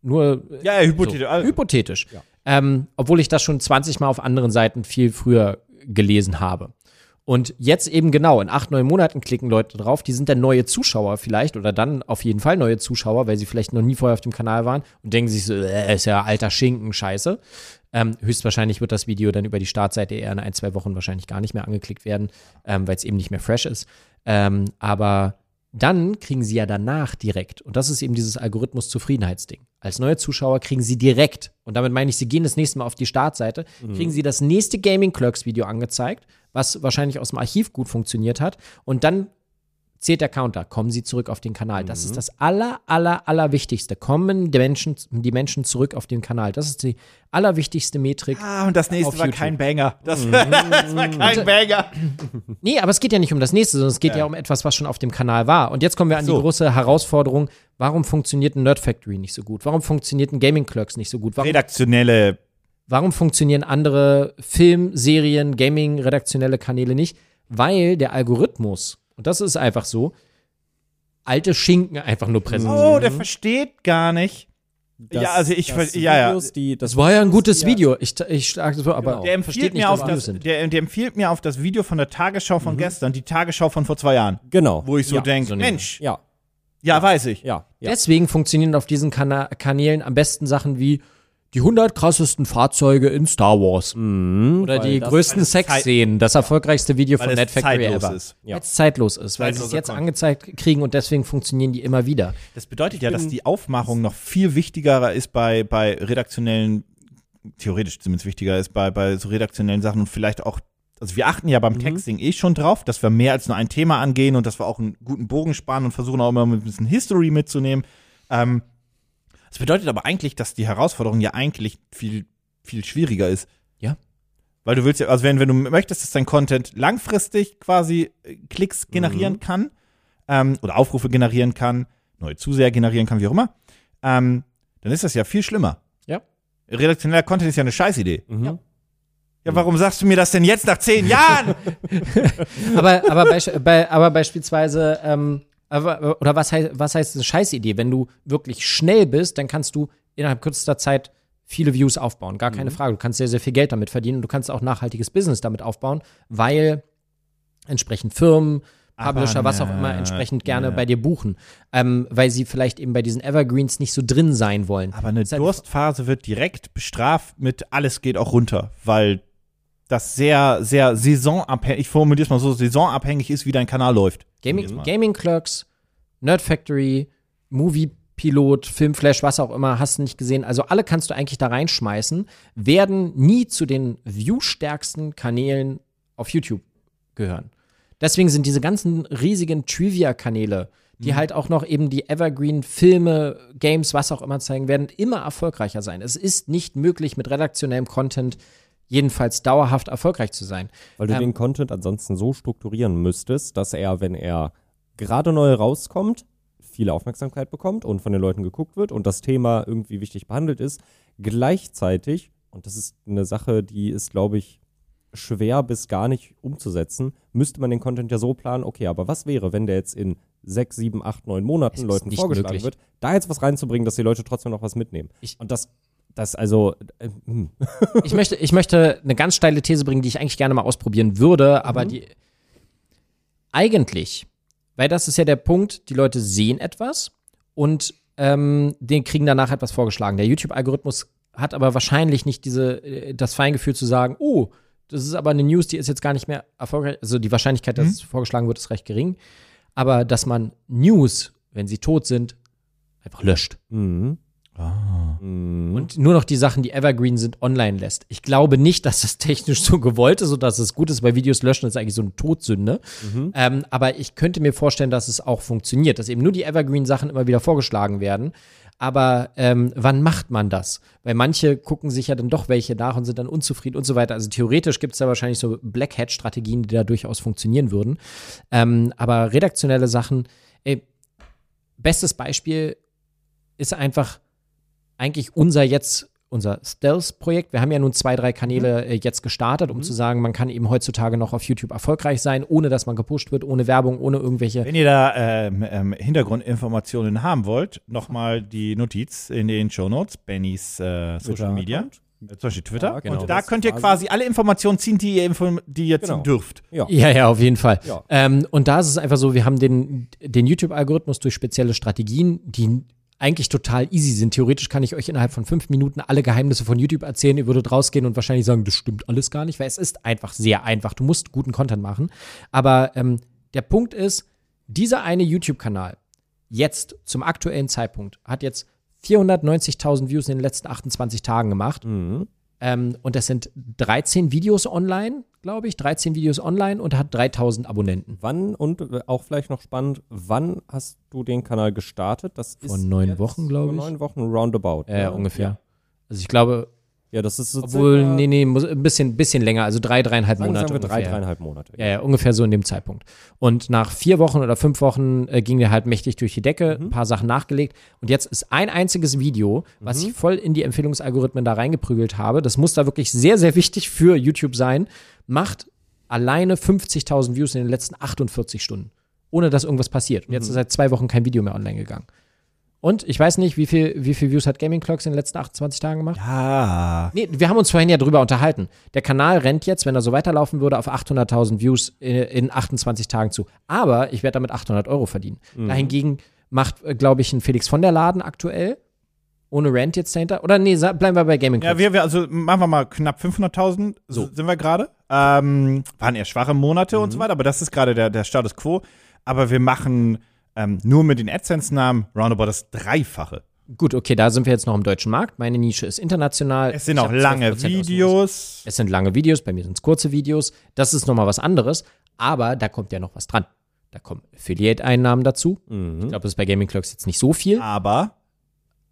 nur äh, Ja, ja, hypothetisch. so, hypothetisch. Ähm, obwohl ich das schon 20 Mal auf anderen Seiten viel früher gelesen habe. Und jetzt eben genau, in acht, neun Monaten klicken Leute drauf, die sind dann neue Zuschauer vielleicht oder dann auf jeden Fall neue Zuschauer, weil sie vielleicht noch nie vorher auf dem Kanal waren und denken sich so, äh, ist ja alter Schinken, scheiße. Ähm, höchstwahrscheinlich wird das Video dann über die Startseite eher in ein, zwei Wochen wahrscheinlich gar nicht mehr angeklickt werden, ähm, weil es eben nicht mehr fresh ist. Ähm, aber dann kriegen sie ja danach direkt, und das ist eben dieses Algorithmus-Zufriedenheitsding. Als neue Zuschauer kriegen sie direkt, und damit meine ich, sie gehen das nächste Mal auf die Startseite, kriegen sie das nächste Gaming Clerks-Video angezeigt, was wahrscheinlich aus dem Archiv gut funktioniert hat, und dann zählt der Counter, kommen sie zurück auf den Kanal. Das ist das aller, aller, aller Wichtigste. Kommen die Menschen, die Menschen zurück auf den Kanal. Das ist die allerwichtigste Metrik. Ah, und das nächste war YouTube. kein Banger. Das, das war kein Banger. Nee, aber es geht ja nicht um das nächste, sondern es geht ja, um etwas, was schon auf dem Kanal war. Und jetzt kommen wir an so. die große Herausforderung. Warum funktioniert ein Nerd Factory nicht so gut? Warum funktioniert ein Gaming Clerks nicht so gut? Warum, Redaktionelle. Warum funktionieren andere Film, Serien, Gaming, redaktionelle Kanäle nicht? Weil der Algorithmus, und das ist einfach so, alte Schinken einfach nur präsentiert. Oh, der versteht gar nicht. ja, also ich, ver- ja, ja. Videos, die, das Das war ja ein gutes Ja. Video. Ich, ich sage so, aber Genau. Der versteht empfiehlt, nicht, mir auf das, sind. der, der empfiehlt mir auf das Video von der Tagesschau von gestern, die Tagesschau von vor zwei Jahren. Genau. Wo ich so ja, denke, so Mensch, Ja, ja, weiß ich. ja, ja. Deswegen funktionieren auf diesen Kana Kanälen am besten Sachen wie die 100 krassesten Fahrzeuge in Star Wars. Oder Mhm, weil die größten Sexszenen. Das erfolgreichste Video von Net Factory zeitlos ever. ist. Ja. Weil es zeitlos ist, weil sie es jetzt Content. angezeigt kriegen und deswegen funktionieren die immer wieder. Das bedeutet ja, dass die Aufmachung noch viel wichtiger ist bei, bei redaktionellen, theoretisch zumindest wichtiger ist bei, bei so redaktionellen Sachen und vielleicht auch, also wir achten ja beim Texting eh schon drauf, dass wir mehr als nur ein Thema angehen und dass wir auch einen guten Bogen sparen und versuchen auch immer ein bisschen History mitzunehmen. Ähm, das bedeutet aber eigentlich, dass die Herausforderung ja eigentlich viel, viel schwieriger ist. Ja. Weil du willst ja, also wenn, wenn du möchtest, dass dein Content langfristig quasi äh, Klicks generieren kann, ähm, oder Aufrufe generieren kann, neue Zuseher generieren kann, wie auch immer, ähm, dann ist das ja viel schlimmer. Ja. Redaktioneller Content ist ja eine Scheißidee. Mhm. Ja, warum sagst du mir das denn jetzt nach zehn Jahren? aber, aber, bei, aber beispielsweise, ähm, aber, oder was heißt, was heißt eine Scheißidee? Wenn du wirklich schnell bist, dann kannst du innerhalb kürzester Zeit viele Views aufbauen. Gar keine Frage. Du kannst sehr, sehr viel Geld damit verdienen und du kannst auch nachhaltiges Business damit aufbauen, weil entsprechend Firmen, Publisher, was auch immer, entsprechend gerne ne. bei dir buchen, ähm, weil sie vielleicht eben bei diesen Evergreens nicht so drin sein wollen. Aber eine Durstphase wird direkt bestraft mit alles geht auch runter, weil das sehr, sehr saisonabhängig, ich formuliere es mal so, saisonabhängig ist, wie dein Kanal läuft. Gaming. Gaming Clerks, Nerd Factory, Movie Pilot, Filmflash, was auch immer, hast du nicht gesehen. Also alle kannst du eigentlich da reinschmeißen, werden nie zu den viewstärksten Kanälen auf YouTube gehören. Deswegen sind diese ganzen riesigen Trivia-Kanäle, die halt auch noch eben die Evergreen-Filme, Games, was auch immer zeigen, werden immer erfolgreicher sein. Es ist nicht möglich, mit redaktionellem Content jedenfalls dauerhaft erfolgreich zu sein. Weil du Ähm, den Content ansonsten so strukturieren müsstest, dass er, wenn er gerade neu rauskommt, viel Aufmerksamkeit bekommt und von den Leuten geguckt wird und das Thema irgendwie wichtig behandelt ist, gleichzeitig, und das ist eine Sache, die ist, glaube ich, schwer bis gar nicht umzusetzen, müsste man den Content ja so planen, okay, aber was wäre, wenn der jetzt in sechs, sieben, acht, neun Monaten Leuten vorgeschlagen möglich. wird, da jetzt was reinzubringen, dass die Leute trotzdem noch was mitnehmen. Ich- und das, das also, äh, hm. ich möchte, ich möchte eine ganz steile These bringen, die ich eigentlich gerne mal ausprobieren würde, aber die eigentlich, weil das ist ja der Punkt, die Leute sehen etwas und ähm, den kriegen danach etwas vorgeschlagen. Der YouTube-Algorithmus hat aber wahrscheinlich nicht diese, äh, das Feingefühl zu sagen, oh, das ist aber eine News, die ist jetzt gar nicht mehr erfolgreich. Also die Wahrscheinlichkeit, dass es vorgeschlagen wird, ist recht gering. Aber dass man News, wenn sie tot sind, einfach löscht Mhm. Ah. Mhm. und nur noch die Sachen, die evergreen sind, online lässt. Ich glaube nicht, dass das technisch so gewollt ist und dass es gut ist, weil Videos löschen ist eigentlich so eine Todsünde. Ähm, aber ich könnte mir vorstellen, dass es auch funktioniert, dass eben nur die Evergreen-Sachen immer wieder vorgeschlagen werden. Aber ähm, wann macht man das? Weil manche gucken sich ja dann doch welche nach und sind dann unzufrieden und so weiter. Also theoretisch gibt es da wahrscheinlich so Black Hat-Strategien, die da durchaus funktionieren würden. Ähm, aber redaktionelle Sachen, ey, bestes Beispiel ist einfach eigentlich unser jetzt, unser Stealth-Projekt. Wir haben ja nun zwei, drei Kanäle äh, jetzt gestartet, um zu sagen, man kann eben heutzutage noch auf YouTube erfolgreich sein, ohne dass man gepusht wird, ohne Werbung, ohne irgendwelche. Wenn ihr da ähm, ähm, Hintergrundinformationen haben wollt, nochmal die Notiz in den Shownotes, Bennys äh, Social Media, äh, zum Beispiel Twitter. Ja, genau. Und da könnt ihr quasi- alle Informationen ziehen, die ihr, die ihr ziehen Genau. dürft. Ja. Ja, ja, auf jeden Fall. Ja. Ähm, und da ist es einfach so, wir haben den, den YouTube-Algorithmus durch spezielle Strategien, die eigentlich total easy sind. Theoretisch kann ich euch innerhalb von fünf Minuten alle Geheimnisse von YouTube erzählen. Ihr würdet rausgehen und wahrscheinlich sagen, das stimmt alles gar nicht, weil es ist einfach sehr einfach. Du musst guten Content machen. Aber ähm, der Punkt ist, dieser eine YouTube-Kanal jetzt zum aktuellen Zeitpunkt hat jetzt 490.000 Views in den letzten 28 Tagen gemacht. Mhm. Ähm, und das sind 13 Videos online, glaube ich, 13 Videos online und hat 3000 Abonnenten. Wann und äh, auch vielleicht noch spannend, wann hast du den Kanal gestartet? Das ist Vor neun Wochen, glaub Vor ich. neun Wochen roundabout. Äh, ne? ungefähr. Also ich glaube, Ja, das ist so obwohl, circa- nee, nee, muss, ein bisschen, bisschen länger, also drei, dreieinhalb sagen, Monate sagen wir drei, ungefähr. dreieinhalb Monate. Ja, ja, ungefähr so in dem Zeitpunkt. Und nach vier Wochen oder fünf Wochen äh, ging der halt mächtig durch die Decke, Mhm. ein paar Sachen nachgelegt. Und jetzt ist ein einziges Video, was Mhm. ich voll in die Empfehlungsalgorithmen da reingeprügelt habe. Das muss da wirklich sehr, sehr wichtig für YouTube sein. Macht alleine 50.000 Views in den letzten 48 Stunden. Ohne dass irgendwas passiert. Und jetzt Mhm. ist seit zwei Wochen kein Video mehr online gegangen. Und ich weiß nicht, wie viel, wie viel Views hat Gaming Clocks in den letzten 28 Tagen gemacht? Ja. Nee, wir haben uns vorhin ja drüber unterhalten. Der Kanal rennt jetzt, wenn er so weiterlaufen würde, auf 800.000 Views in, in 28 Tagen zu. Aber ich werde damit 800 Euro verdienen. Dahingegen macht, glaube ich, ein Felix von der Laden aktuell. Ohne Rent jetzt dahinter. Oder nee, bleiben wir bei Gaming Ja, Clubs. wir, wir, also machen wir mal knapp 500.000 so. sind wir gerade. Ähm, waren eher schwache Monate und so weiter, aber das ist gerade der, der Status Quo. Aber wir machen ähm, nur mit den AdSense-Namen roundabout das Dreifache. Gut, okay, da sind wir jetzt noch im deutschen Markt. Meine Nische ist international. Es sind Ich auch lange 12% aus dem Videos. Es sind lange Videos, bei mir sind es kurze Videos. Das ist nochmal was anderes. Aber da kommt ja noch was dran. Da kommen Affiliate-Einnahmen dazu. Mhm. Ich glaube, das ist bei Gaming Clocks jetzt nicht so viel. Aber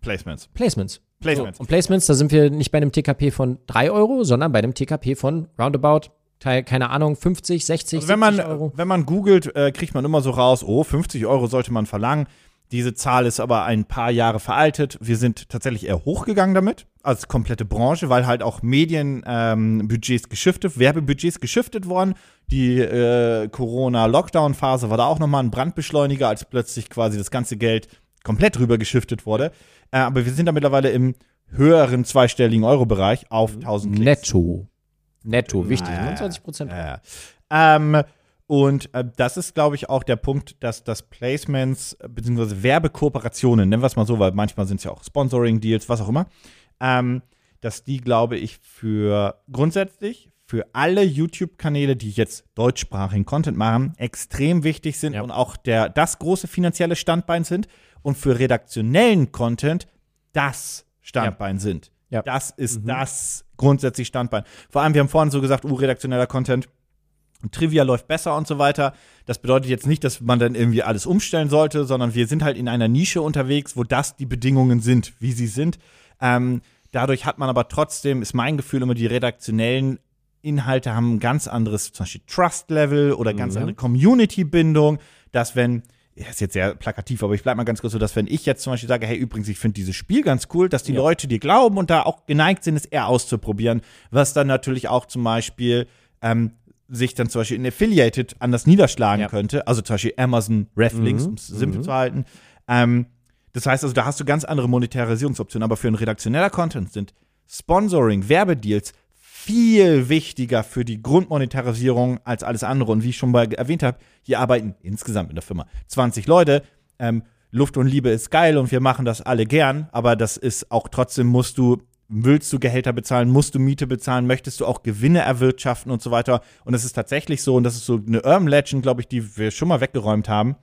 Placements. Placements. Placements. So, und Placements, da sind wir nicht bei einem TKP von 3 Euro, sondern bei einem TKP von roundabout, Teil, keine Ahnung, 50, 60, Also wenn man, 70 Euro. wenn man googelt, äh, kriegt man immer so raus, oh, 50 Euro sollte man verlangen. Diese Zahl ist aber ein paar Jahre veraltet. Wir sind tatsächlich eher hochgegangen damit, als komplette Branche, weil halt auch Medienbudgets ähm, geschiftet, Werbebudgets geschiftet worden. Die äh, Corona-Lockdown-Phase war da auch nochmal ein Brandbeschleuniger, als plötzlich quasi das ganze Geld komplett rüber geschiftet wurde. Äh, aber wir sind da mittlerweile im höheren zweistelligen Euro-Bereich auf 1000 Klicks. Netto. Netto, wichtig. Ja, ja, ja. 29 Prozent. Ja, ja. Ähm, Und äh, das ist, glaube ich, auch der Punkt, dass das Placements äh, bzw. Werbekooperationen, nennen wir es mal so, weil manchmal sind es ja auch Sponsoring-Deals, was auch immer, ähm, dass die, glaube ich, für grundsätzlich für alle YouTube-Kanäle, die jetzt deutschsprachigen Content machen, extrem wichtig sind Ja. und auch der, das große finanzielle Standbein sind und für redaktionellen Content das Standbein sind. Ja. Das ist das grundsätzlich Standbein. Vor allem, wir haben vorhin so gesagt, uh, redaktioneller Content, Trivia läuft besser und so weiter. Das bedeutet jetzt nicht, dass man dann irgendwie alles umstellen sollte, sondern wir sind halt in einer Nische unterwegs, wo das die Bedingungen sind, wie sie sind. Ähm, dadurch hat man aber trotzdem, ist mein Gefühl immer, die redaktionellen Inhalte haben ein ganz anderes, zum Beispiel Trust-Level oder ganz andere Community-Bindung, dass wenn, ja, ist jetzt sehr plakativ, aber ich bleib mal ganz kurz so, dass wenn ich jetzt zum Beispiel sage, hey, übrigens, ich finde dieses Spiel ganz cool, dass die Leute dir glauben und da auch geneigt sind, es eher auszuprobieren, was dann natürlich auch zum Beispiel ähm, sich dann zum Beispiel in Affiliated anders niederschlagen Ja. könnte, also zum Beispiel Amazon Reflinks, um es simpel zu halten. Ähm, das heißt also, da hast du ganz andere Monetarisierungsoptionen, aber für ein redaktioneller Content sind Sponsoring, Werbedeals viel wichtiger für die Grundmonetarisierung als alles andere. Und wie ich schon mal erwähnt habe, hier arbeiten insgesamt in der Firma 20 Leute. Ähm, Luft und Liebe ist geil und wir machen das alle gern, aber das ist auch trotzdem musst du, willst du Gehälter bezahlen, musst du Miete bezahlen, möchtest du auch Gewinne erwirtschaften und so weiter. Und es ist tatsächlich so, und das ist so eine Urban Legend, glaube ich, die wir schon mal weggeräumt haben.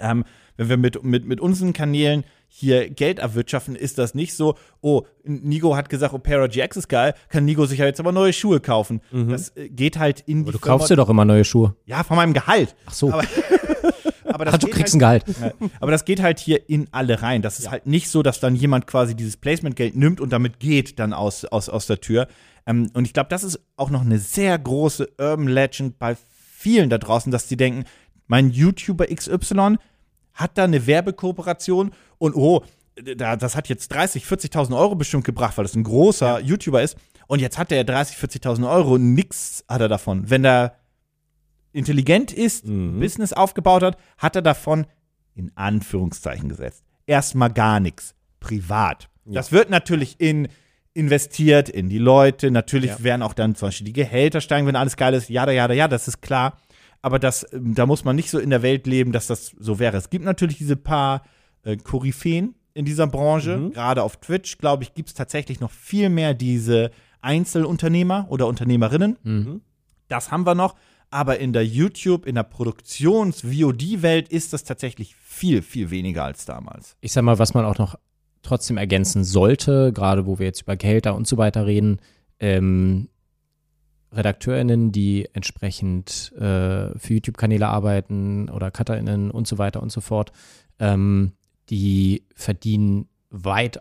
Ähm, wenn wir mit, mit, mit unseren Kanälen hier Geld erwirtschaften, ist das nicht so, oh, Nigo hat gesagt, Opera GX ist geil, kann Nigo sich ja jetzt aber neue Schuhe kaufen. Das äh, geht halt in die Du kaufst dir doch immer neue Schuhe. Ja, von meinem Gehalt. Ach so. Aber, aber das Ach, du geht kriegst halt, ein Gehalt. ja, aber das geht halt hier in alle rein. Das ist halt nicht so, dass dann jemand quasi dieses Placement-Geld nimmt und damit geht dann aus, aus, aus der Tür. Ähm, und ich glaube, das ist auch noch eine sehr große Urban Legend bei vielen da draußen, dass die denken, mein YouTuber XY hat da eine Werbekooperation und oh, da, das hat jetzt 30, 40.000 Euro bestimmt gebracht, weil das ein großer YouTuber ist. Und jetzt hat er 30, 40.000 Euro und nix hat er davon. Wenn er intelligent ist, Mhm. Business aufgebaut hat, hat er davon in Anführungszeichen gesetzt. Erstmal gar nichts. Privat. Das wird natürlich in investiert in die Leute. Natürlich werden auch dann zum Beispiel die Gehälter steigen, wenn alles geil ist. Ja, ja, ja, das ist klar. Aber das, ähm, da muss man nicht so in der Welt leben, dass das so wäre. Es gibt natürlich diese paar äh, Koryphäen in dieser Branche. Gerade auf Twitch, glaube ich, gibt es tatsächlich noch viel mehr diese Einzelunternehmer oder Unternehmerinnen. Das haben wir noch. Aber in der YouTube, in der Produktions-VOD-Welt ist das tatsächlich viel, viel weniger als damals. ich sag mal, was man auch noch trotzdem ergänzen sollte, gerade wo wir jetzt über Gehälter und so weiter reden, ähm, RedakteurInnen, die entsprechend äh, für YouTube-Kanäle arbeiten oder CutterInnen und so weiter und so fort, ähm, die verdienen weit,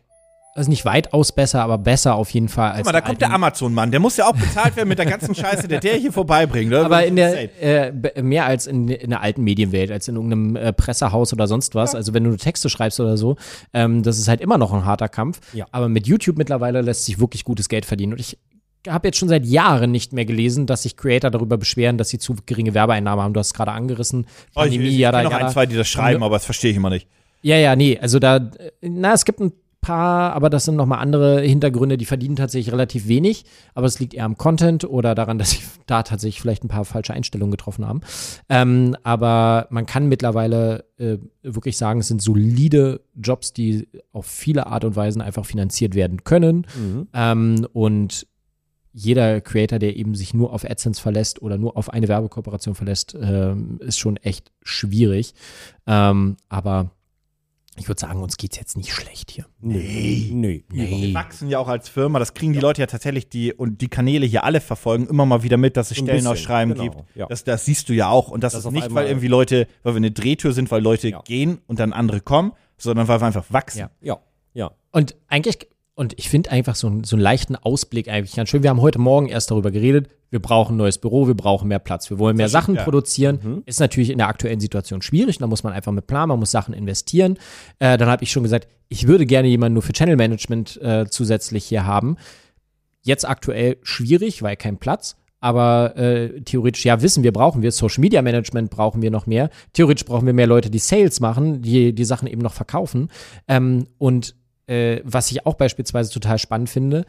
also nicht weitaus besser, aber besser auf jeden Fall als Guck mal, da kommt der Amazon-Mann. Der muss ja auch bezahlt werden mit der ganzen Scheiße, der der hier vorbeibringt. oder? Aber in der, äh, mehr als in, in der alten Medienwelt, als in irgendeinem äh, Pressehaus oder sonst was. Also wenn du Texte schreibst oder so, ähm, das ist halt immer noch ein harter Kampf. Ja. Aber mit YouTube mittlerweile lässt sich wirklich gutes Geld verdienen. Und ich habe jetzt schon seit Jahren nicht mehr gelesen, dass sich Creator darüber beschweren, dass sie zu geringe Werbeeinnahmen haben. Du hast es gerade angerissen. Oh, ich, Pandemie, ich, ich jada, noch ein, zwei, die das schreiben, aber das verstehe ich immer nicht. Ja, ja, nee, also da, na, es gibt ein paar, aber das sind nochmal andere Hintergründe, die verdienen tatsächlich relativ wenig, aber es liegt eher am Content oder daran, dass sie da tatsächlich vielleicht ein paar falsche Einstellungen getroffen haben. Ähm, aber man kann mittlerweile äh, wirklich sagen, es sind solide Jobs, die auf viele Art und Weisen einfach finanziert werden können. Ähm, und jeder Creator, der eben sich nur auf AdSense verlässt oder nur auf eine Werbekooperation verlässt, ähm, ist schon echt schwierig. Ähm, aber ich würde sagen, uns geht's jetzt nicht schlecht hier. Nee. Nee. Wir wachsen ja auch als Firma, das kriegen die Leute ja tatsächlich, die und die Kanäle hier alle verfolgen, immer mal wieder mit, dass es Stellenausschreiben genau, gibt. ja. Das, das siehst du ja auch. Und das, Das ist nicht, weil irgendwie Leute, weil wir eine Drehtür sind, weil Leute Ja. gehen und dann andere kommen, sondern weil wir einfach wachsen. Ja. Ja. Ja. Und eigentlich, und ich finde einfach so, einen- so einen leichten Ausblick eigentlich ganz schön. Wir haben heute Morgen erst darüber geredet, wir brauchen ein neues Büro, wir brauchen mehr Platz, wir wollen mehr Das stimmt, Sachen ja. produzieren. Ist natürlich in der aktuellen Situation schwierig, da muss man einfach mit planen, man muss Sachen investieren. Äh, dann habe ich schon gesagt, ich würde gerne jemanden nur für Channel Management äh, zusätzlich hier haben. Jetzt aktuell schwierig, weil kein Platz. Aber äh, theoretisch, ja, wissen wir, brauchen wir Social Media Management, brauchen wir noch mehr. Theoretisch brauchen wir mehr Leute, die Sales machen, die die Sachen eben noch verkaufen. Ähm, und äh, was ich auch beispielsweise total spannend finde,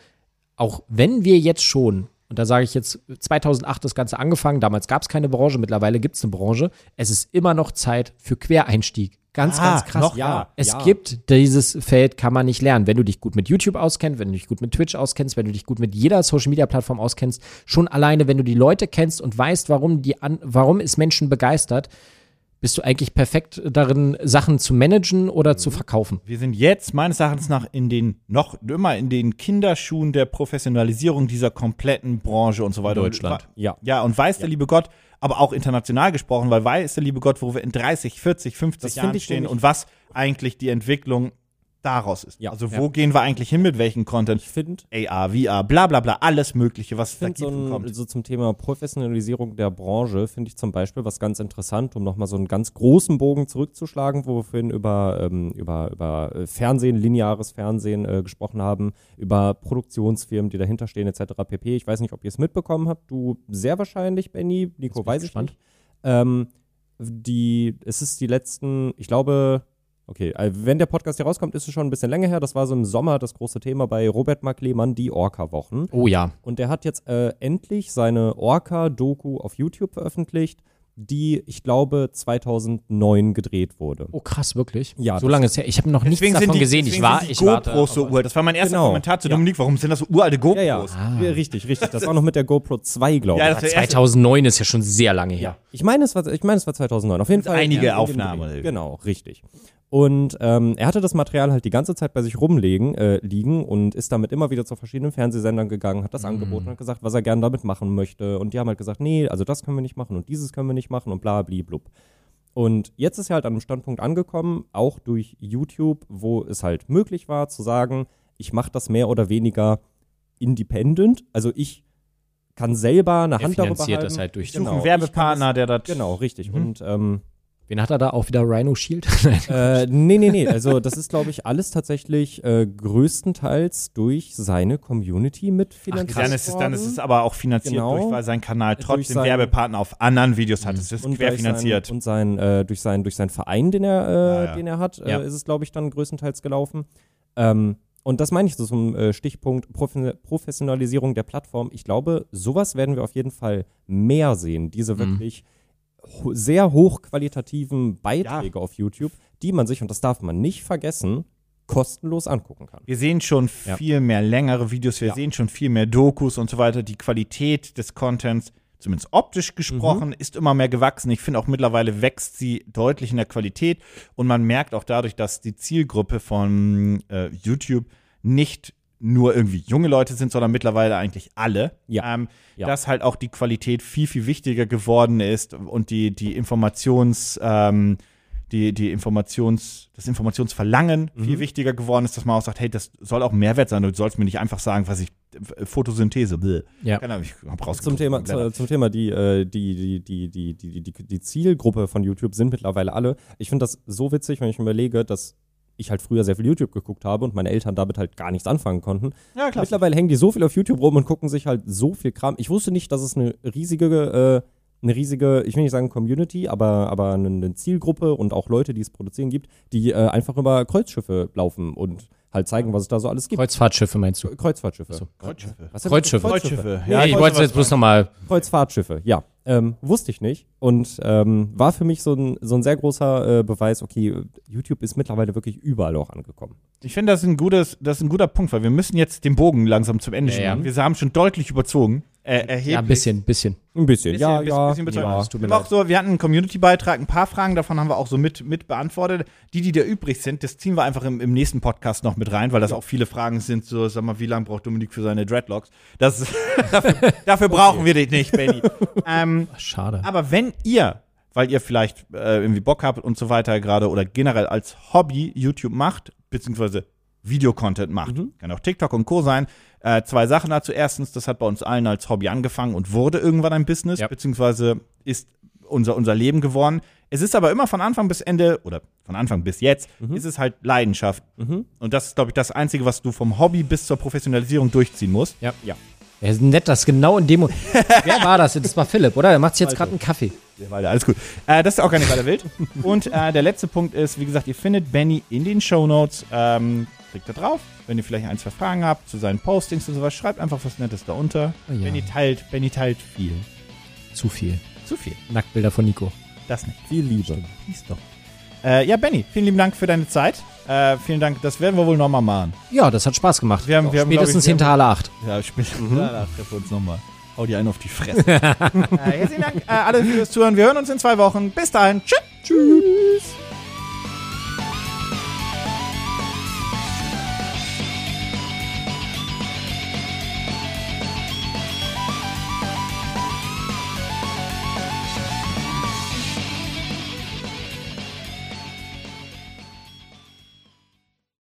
auch wenn wir jetzt schon und da sage ich jetzt 2008 das Ganze angefangen, damals gab es keine Branche, mittlerweile gibt es eine Branche. Es ist immer noch Zeit für Quereinstieg. Ganz, Ah, ganz krass. noch? Ja, Es ja. gibt dieses Feld, kann man nicht lernen. Wenn du dich gut mit YouTube auskennst, wenn du dich gut mit Twitch auskennst, wenn du dich gut mit jeder Social Media Plattform auskennst, schon alleine, wenn du die Leute kennst und weißt, warum die an, warum es Menschen begeistert, bist du eigentlich perfekt darin, Sachen zu managen oder Mhm. zu verkaufen. Wir sind jetzt meines Erachtens nach in den, noch immer in den Kinderschuhen der Professionalisierung dieser kompletten Branche und so weiter. Deutschland. Ja. Ja, und weiß der liebe Gott, aber auch international gesprochen, weil weiß der liebe Gott, wo wir in 30, 40, 50 Das Jahren stehen und was eigentlich die Entwicklung daraus ist. Ja. Also Ja. wo gehen wir eigentlich hin mit welchem Content? Ich finde, AR, VR, bla bla bla, alles mögliche, was da so, ein, kommt. so zum Thema Professionalisierung der Branche finde ich zum Beispiel was ganz interessant, um nochmal so einen ganz großen Bogen zurückzuschlagen, wo wir vorhin über, ähm, über, über äh, Fernsehen, lineares Fernsehen äh, gesprochen haben, über Produktionsfirmen, die dahinter stehen, etc. pp. Ich weiß nicht, ob ihr es mitbekommen habt. Du sehr wahrscheinlich, Benny. Nico, weiß ich gespannt. nicht. Ähm, die, es ist die letzten, ich glaube, okay, äh, wenn der Podcast hier rauskommt, ist es schon ein bisschen länger her. Das war so im Sommer das große Thema bei Robert Mark Lehmann, die Orca-Wochen. Oh ja. Und der hat jetzt äh, endlich seine Orca-Doku auf YouTube veröffentlicht, die, ich glaube, 2009 gedreht wurde. Oh krass, wirklich? Ja, So lange ist her. Ich habe noch nichts davon gesehen. Ich deswegen war, sind die ich warte. GoPros so uralt. Das war mein erster Genau. Kommentar zu Ja. Dominik. Warum sind das so uralte GoPros? Ja, ja, Ah. Ja, richtig, richtig. Das war noch mit der GoPro 2, glaube Ja, ich. war erste- 2009 ist ja schon sehr lange her. Ich meine, es war, ich meine, es war 2009. Auf jeden Fall. einige ja, Aufnahmen. Genau, richtig. Und ähm, er hatte das Material halt die ganze Zeit bei sich rumlegen, äh, liegen und ist damit immer wieder zu verschiedenen Fernsehsendern gegangen, hat das angeboten, hat gesagt, was er gerne damit machen möchte. Und die haben halt gesagt, nee, also das können wir nicht machen und dieses können wir nicht machen und bla, bli, blub. Und jetzt ist er halt an einem Standpunkt angekommen, auch durch YouTube, wo es halt möglich war zu sagen, ich mache das mehr oder weniger independent. Also ich kann selber eine Er Hand darüber halten. das halt durch- Genau, einen Werbepartner, der das. Genau, richtig. Mhm. Und ähm, Wen hat er da auch wieder Rhino Shield? Nein. äh, nee, nee, nee. Also das ist, glaube ich, alles tatsächlich äh, größtenteils durch seine Community mitfinanziert. Dann ist, es, dann ist es aber auch finanziert Genau. durch, weil sein Kanal trotzdem sein- Werbepartner auf anderen Videos hat. Es ist und querfinanziert. Sein, und sein, äh, durch, sein, durch seinen Verein, den er, äh, Ja, ja. Den er hat, Ja. äh, ist es, glaube ich, dann größtenteils gelaufen. Ähm, und das meine ich so zum äh, Stichpunkt Profe Professionalisierung der Plattform. Ich glaube, sowas werden wir auf jeden Fall mehr sehen. Diese Mhm. Ho sehr hochqualitativen Beiträge auf YouTube, die man sich, und das darf man nicht vergessen, kostenlos angucken kann. Wir sehen schon Ja. viel mehr längere Videos, wir Ja. sehen schon viel mehr Dokus und so weiter. Die Qualität des Contents, zumindest optisch gesprochen, ist immer mehr gewachsen. Ich finde auch mittlerweile wächst sie deutlich in der Qualität und man merkt auch dadurch, dass die Zielgruppe von äh, YouTube nicht nur irgendwie junge Leute sind, sondern mittlerweile eigentlich alle. Ja. Ähm, Ja. Dass halt auch die Qualität viel, viel wichtiger geworden ist und die, die Informations, ähm, die, die Informations, das Informationsverlangen Mhm. viel wichtiger geworden ist, dass man auch sagt, hey, das soll auch Mehrwert sein. Du sollst mir nicht einfach sagen, was ich äh, Photosynthese. Bläh. Ja. Keine Ahnung, ich hab Zum. Thema, zu, zum Thema die, äh, die, die, die, die, die, die, die Zielgruppe von YouTube sind mittlerweile alle. Ich finde das so witzig, wenn ich mir überlege, dass ich halt früher sehr viel YouTube geguckt habe und meine Eltern damit halt gar nichts anfangen konnten. Ja, klar. Mittlerweile hängen die so viel auf YouTube rum und gucken sich halt so viel Kram. Ich wusste nicht, dass es eine riesige, äh, eine riesige, ich will nicht sagen Community, aber, aber eine, eine Zielgruppe und auch Leute, die es produzieren gibt, die äh, einfach über Kreuzschiffe laufen und halt zeigen, was es da so alles gibt. Kreuzfahrtschiffe meinst du? Kreuzfahrtschiffe. So. Kreuzschiffe. Was Kreuzschiffe. gesagt? Kreuzschiffe. Ja, ich ich wollte wollte jetzt bloß nochmal. Kreuzfahrtschiffe, ja. Ähm, wusste ich nicht. Und ähm, war für mich so ein, so ein sehr großer äh, Beweis, okay, YouTube ist mittlerweile wirklich überall auch angekommen. Ich finde, das, ist ein gutes- das ist ein guter Punkt, weil wir müssen jetzt den Bogen langsam zum Ende Ja, ja. spannen. Wir haben schon deutlich überzogen. Äh, erheblich. Ja, ein bisschen, bisschen. Ein bisschen, Bisschen, ja, bisschen, ja. bisschen ja. tut mir auch leid. so, wir hatten einen Community-Beitrag, ein paar Fragen davon haben wir auch so mit, mit beantwortet. Die, die da übrig sind, das ziehen wir einfach im, im nächsten Podcast noch mit rein, weil das auch viele Fragen sind, so, sag mal, wie lange braucht Dominik für seine Dreadlocks? Das, dafür dafür brauchen wir dich nicht, Benny. ähm, Schade. aber wenn ihr, weil ihr vielleicht äh, irgendwie Bock habt und so weiter gerade oder generell als Hobby YouTube macht, beziehungsweise Videocontent macht, Mhm. kann auch TikTok und Co. sein, äh, zwei Sachen dazu. Erstens, das hat bei uns allen als Hobby angefangen und wurde irgendwann ein Business, Ja. beziehungsweise ist unser, unser Leben geworden. Es ist aber immer von Anfang bis Ende, oder von Anfang bis jetzt, ist es halt Leidenschaft. Mhm. Und das ist, glaube ich, das Einzige, was du vom Hobby bis zur Professionalisierung durchziehen musst. Ja. Ja. Ja, ist nett, dass genau in dem Moment. Wer war das? Das war Philipp, oder? Der macht sich jetzt gerade einen Kaffee. Ja, weiter, alles gut. Äh, das ist auch gar nicht weiter wild. Und äh, der letzte Punkt ist, wie gesagt, ihr findet Benny in den Show Notes. Ähm, klickt da drauf. Wenn ihr vielleicht ein, zwei Fragen habt zu seinen Postings und sowas, schreibt einfach was Nettes da unter. Oh ja. Benny teilt, Benny teilt viel. Zu viel. Zu viel. Nacktbilder von Nico. Das nicht. Viel Liebe. Siehst doch. Äh, ja, Benny, vielen lieben Dank für deine Zeit. Äh, vielen Dank, das werden wir wohl nochmal machen. Ja, das hat Spaß gemacht. Wir haben- wir haben, Spätestens ich, wir hinter alle acht. Ja, spätestens danach treffen wir uns nochmal. Hau dir einen auf die Fresse. äh, herzlichen Dank äh, alle fürs Zuhören. Wir hören uns in zwei Wochen. Bis dahin. Tschüss. Tschüss.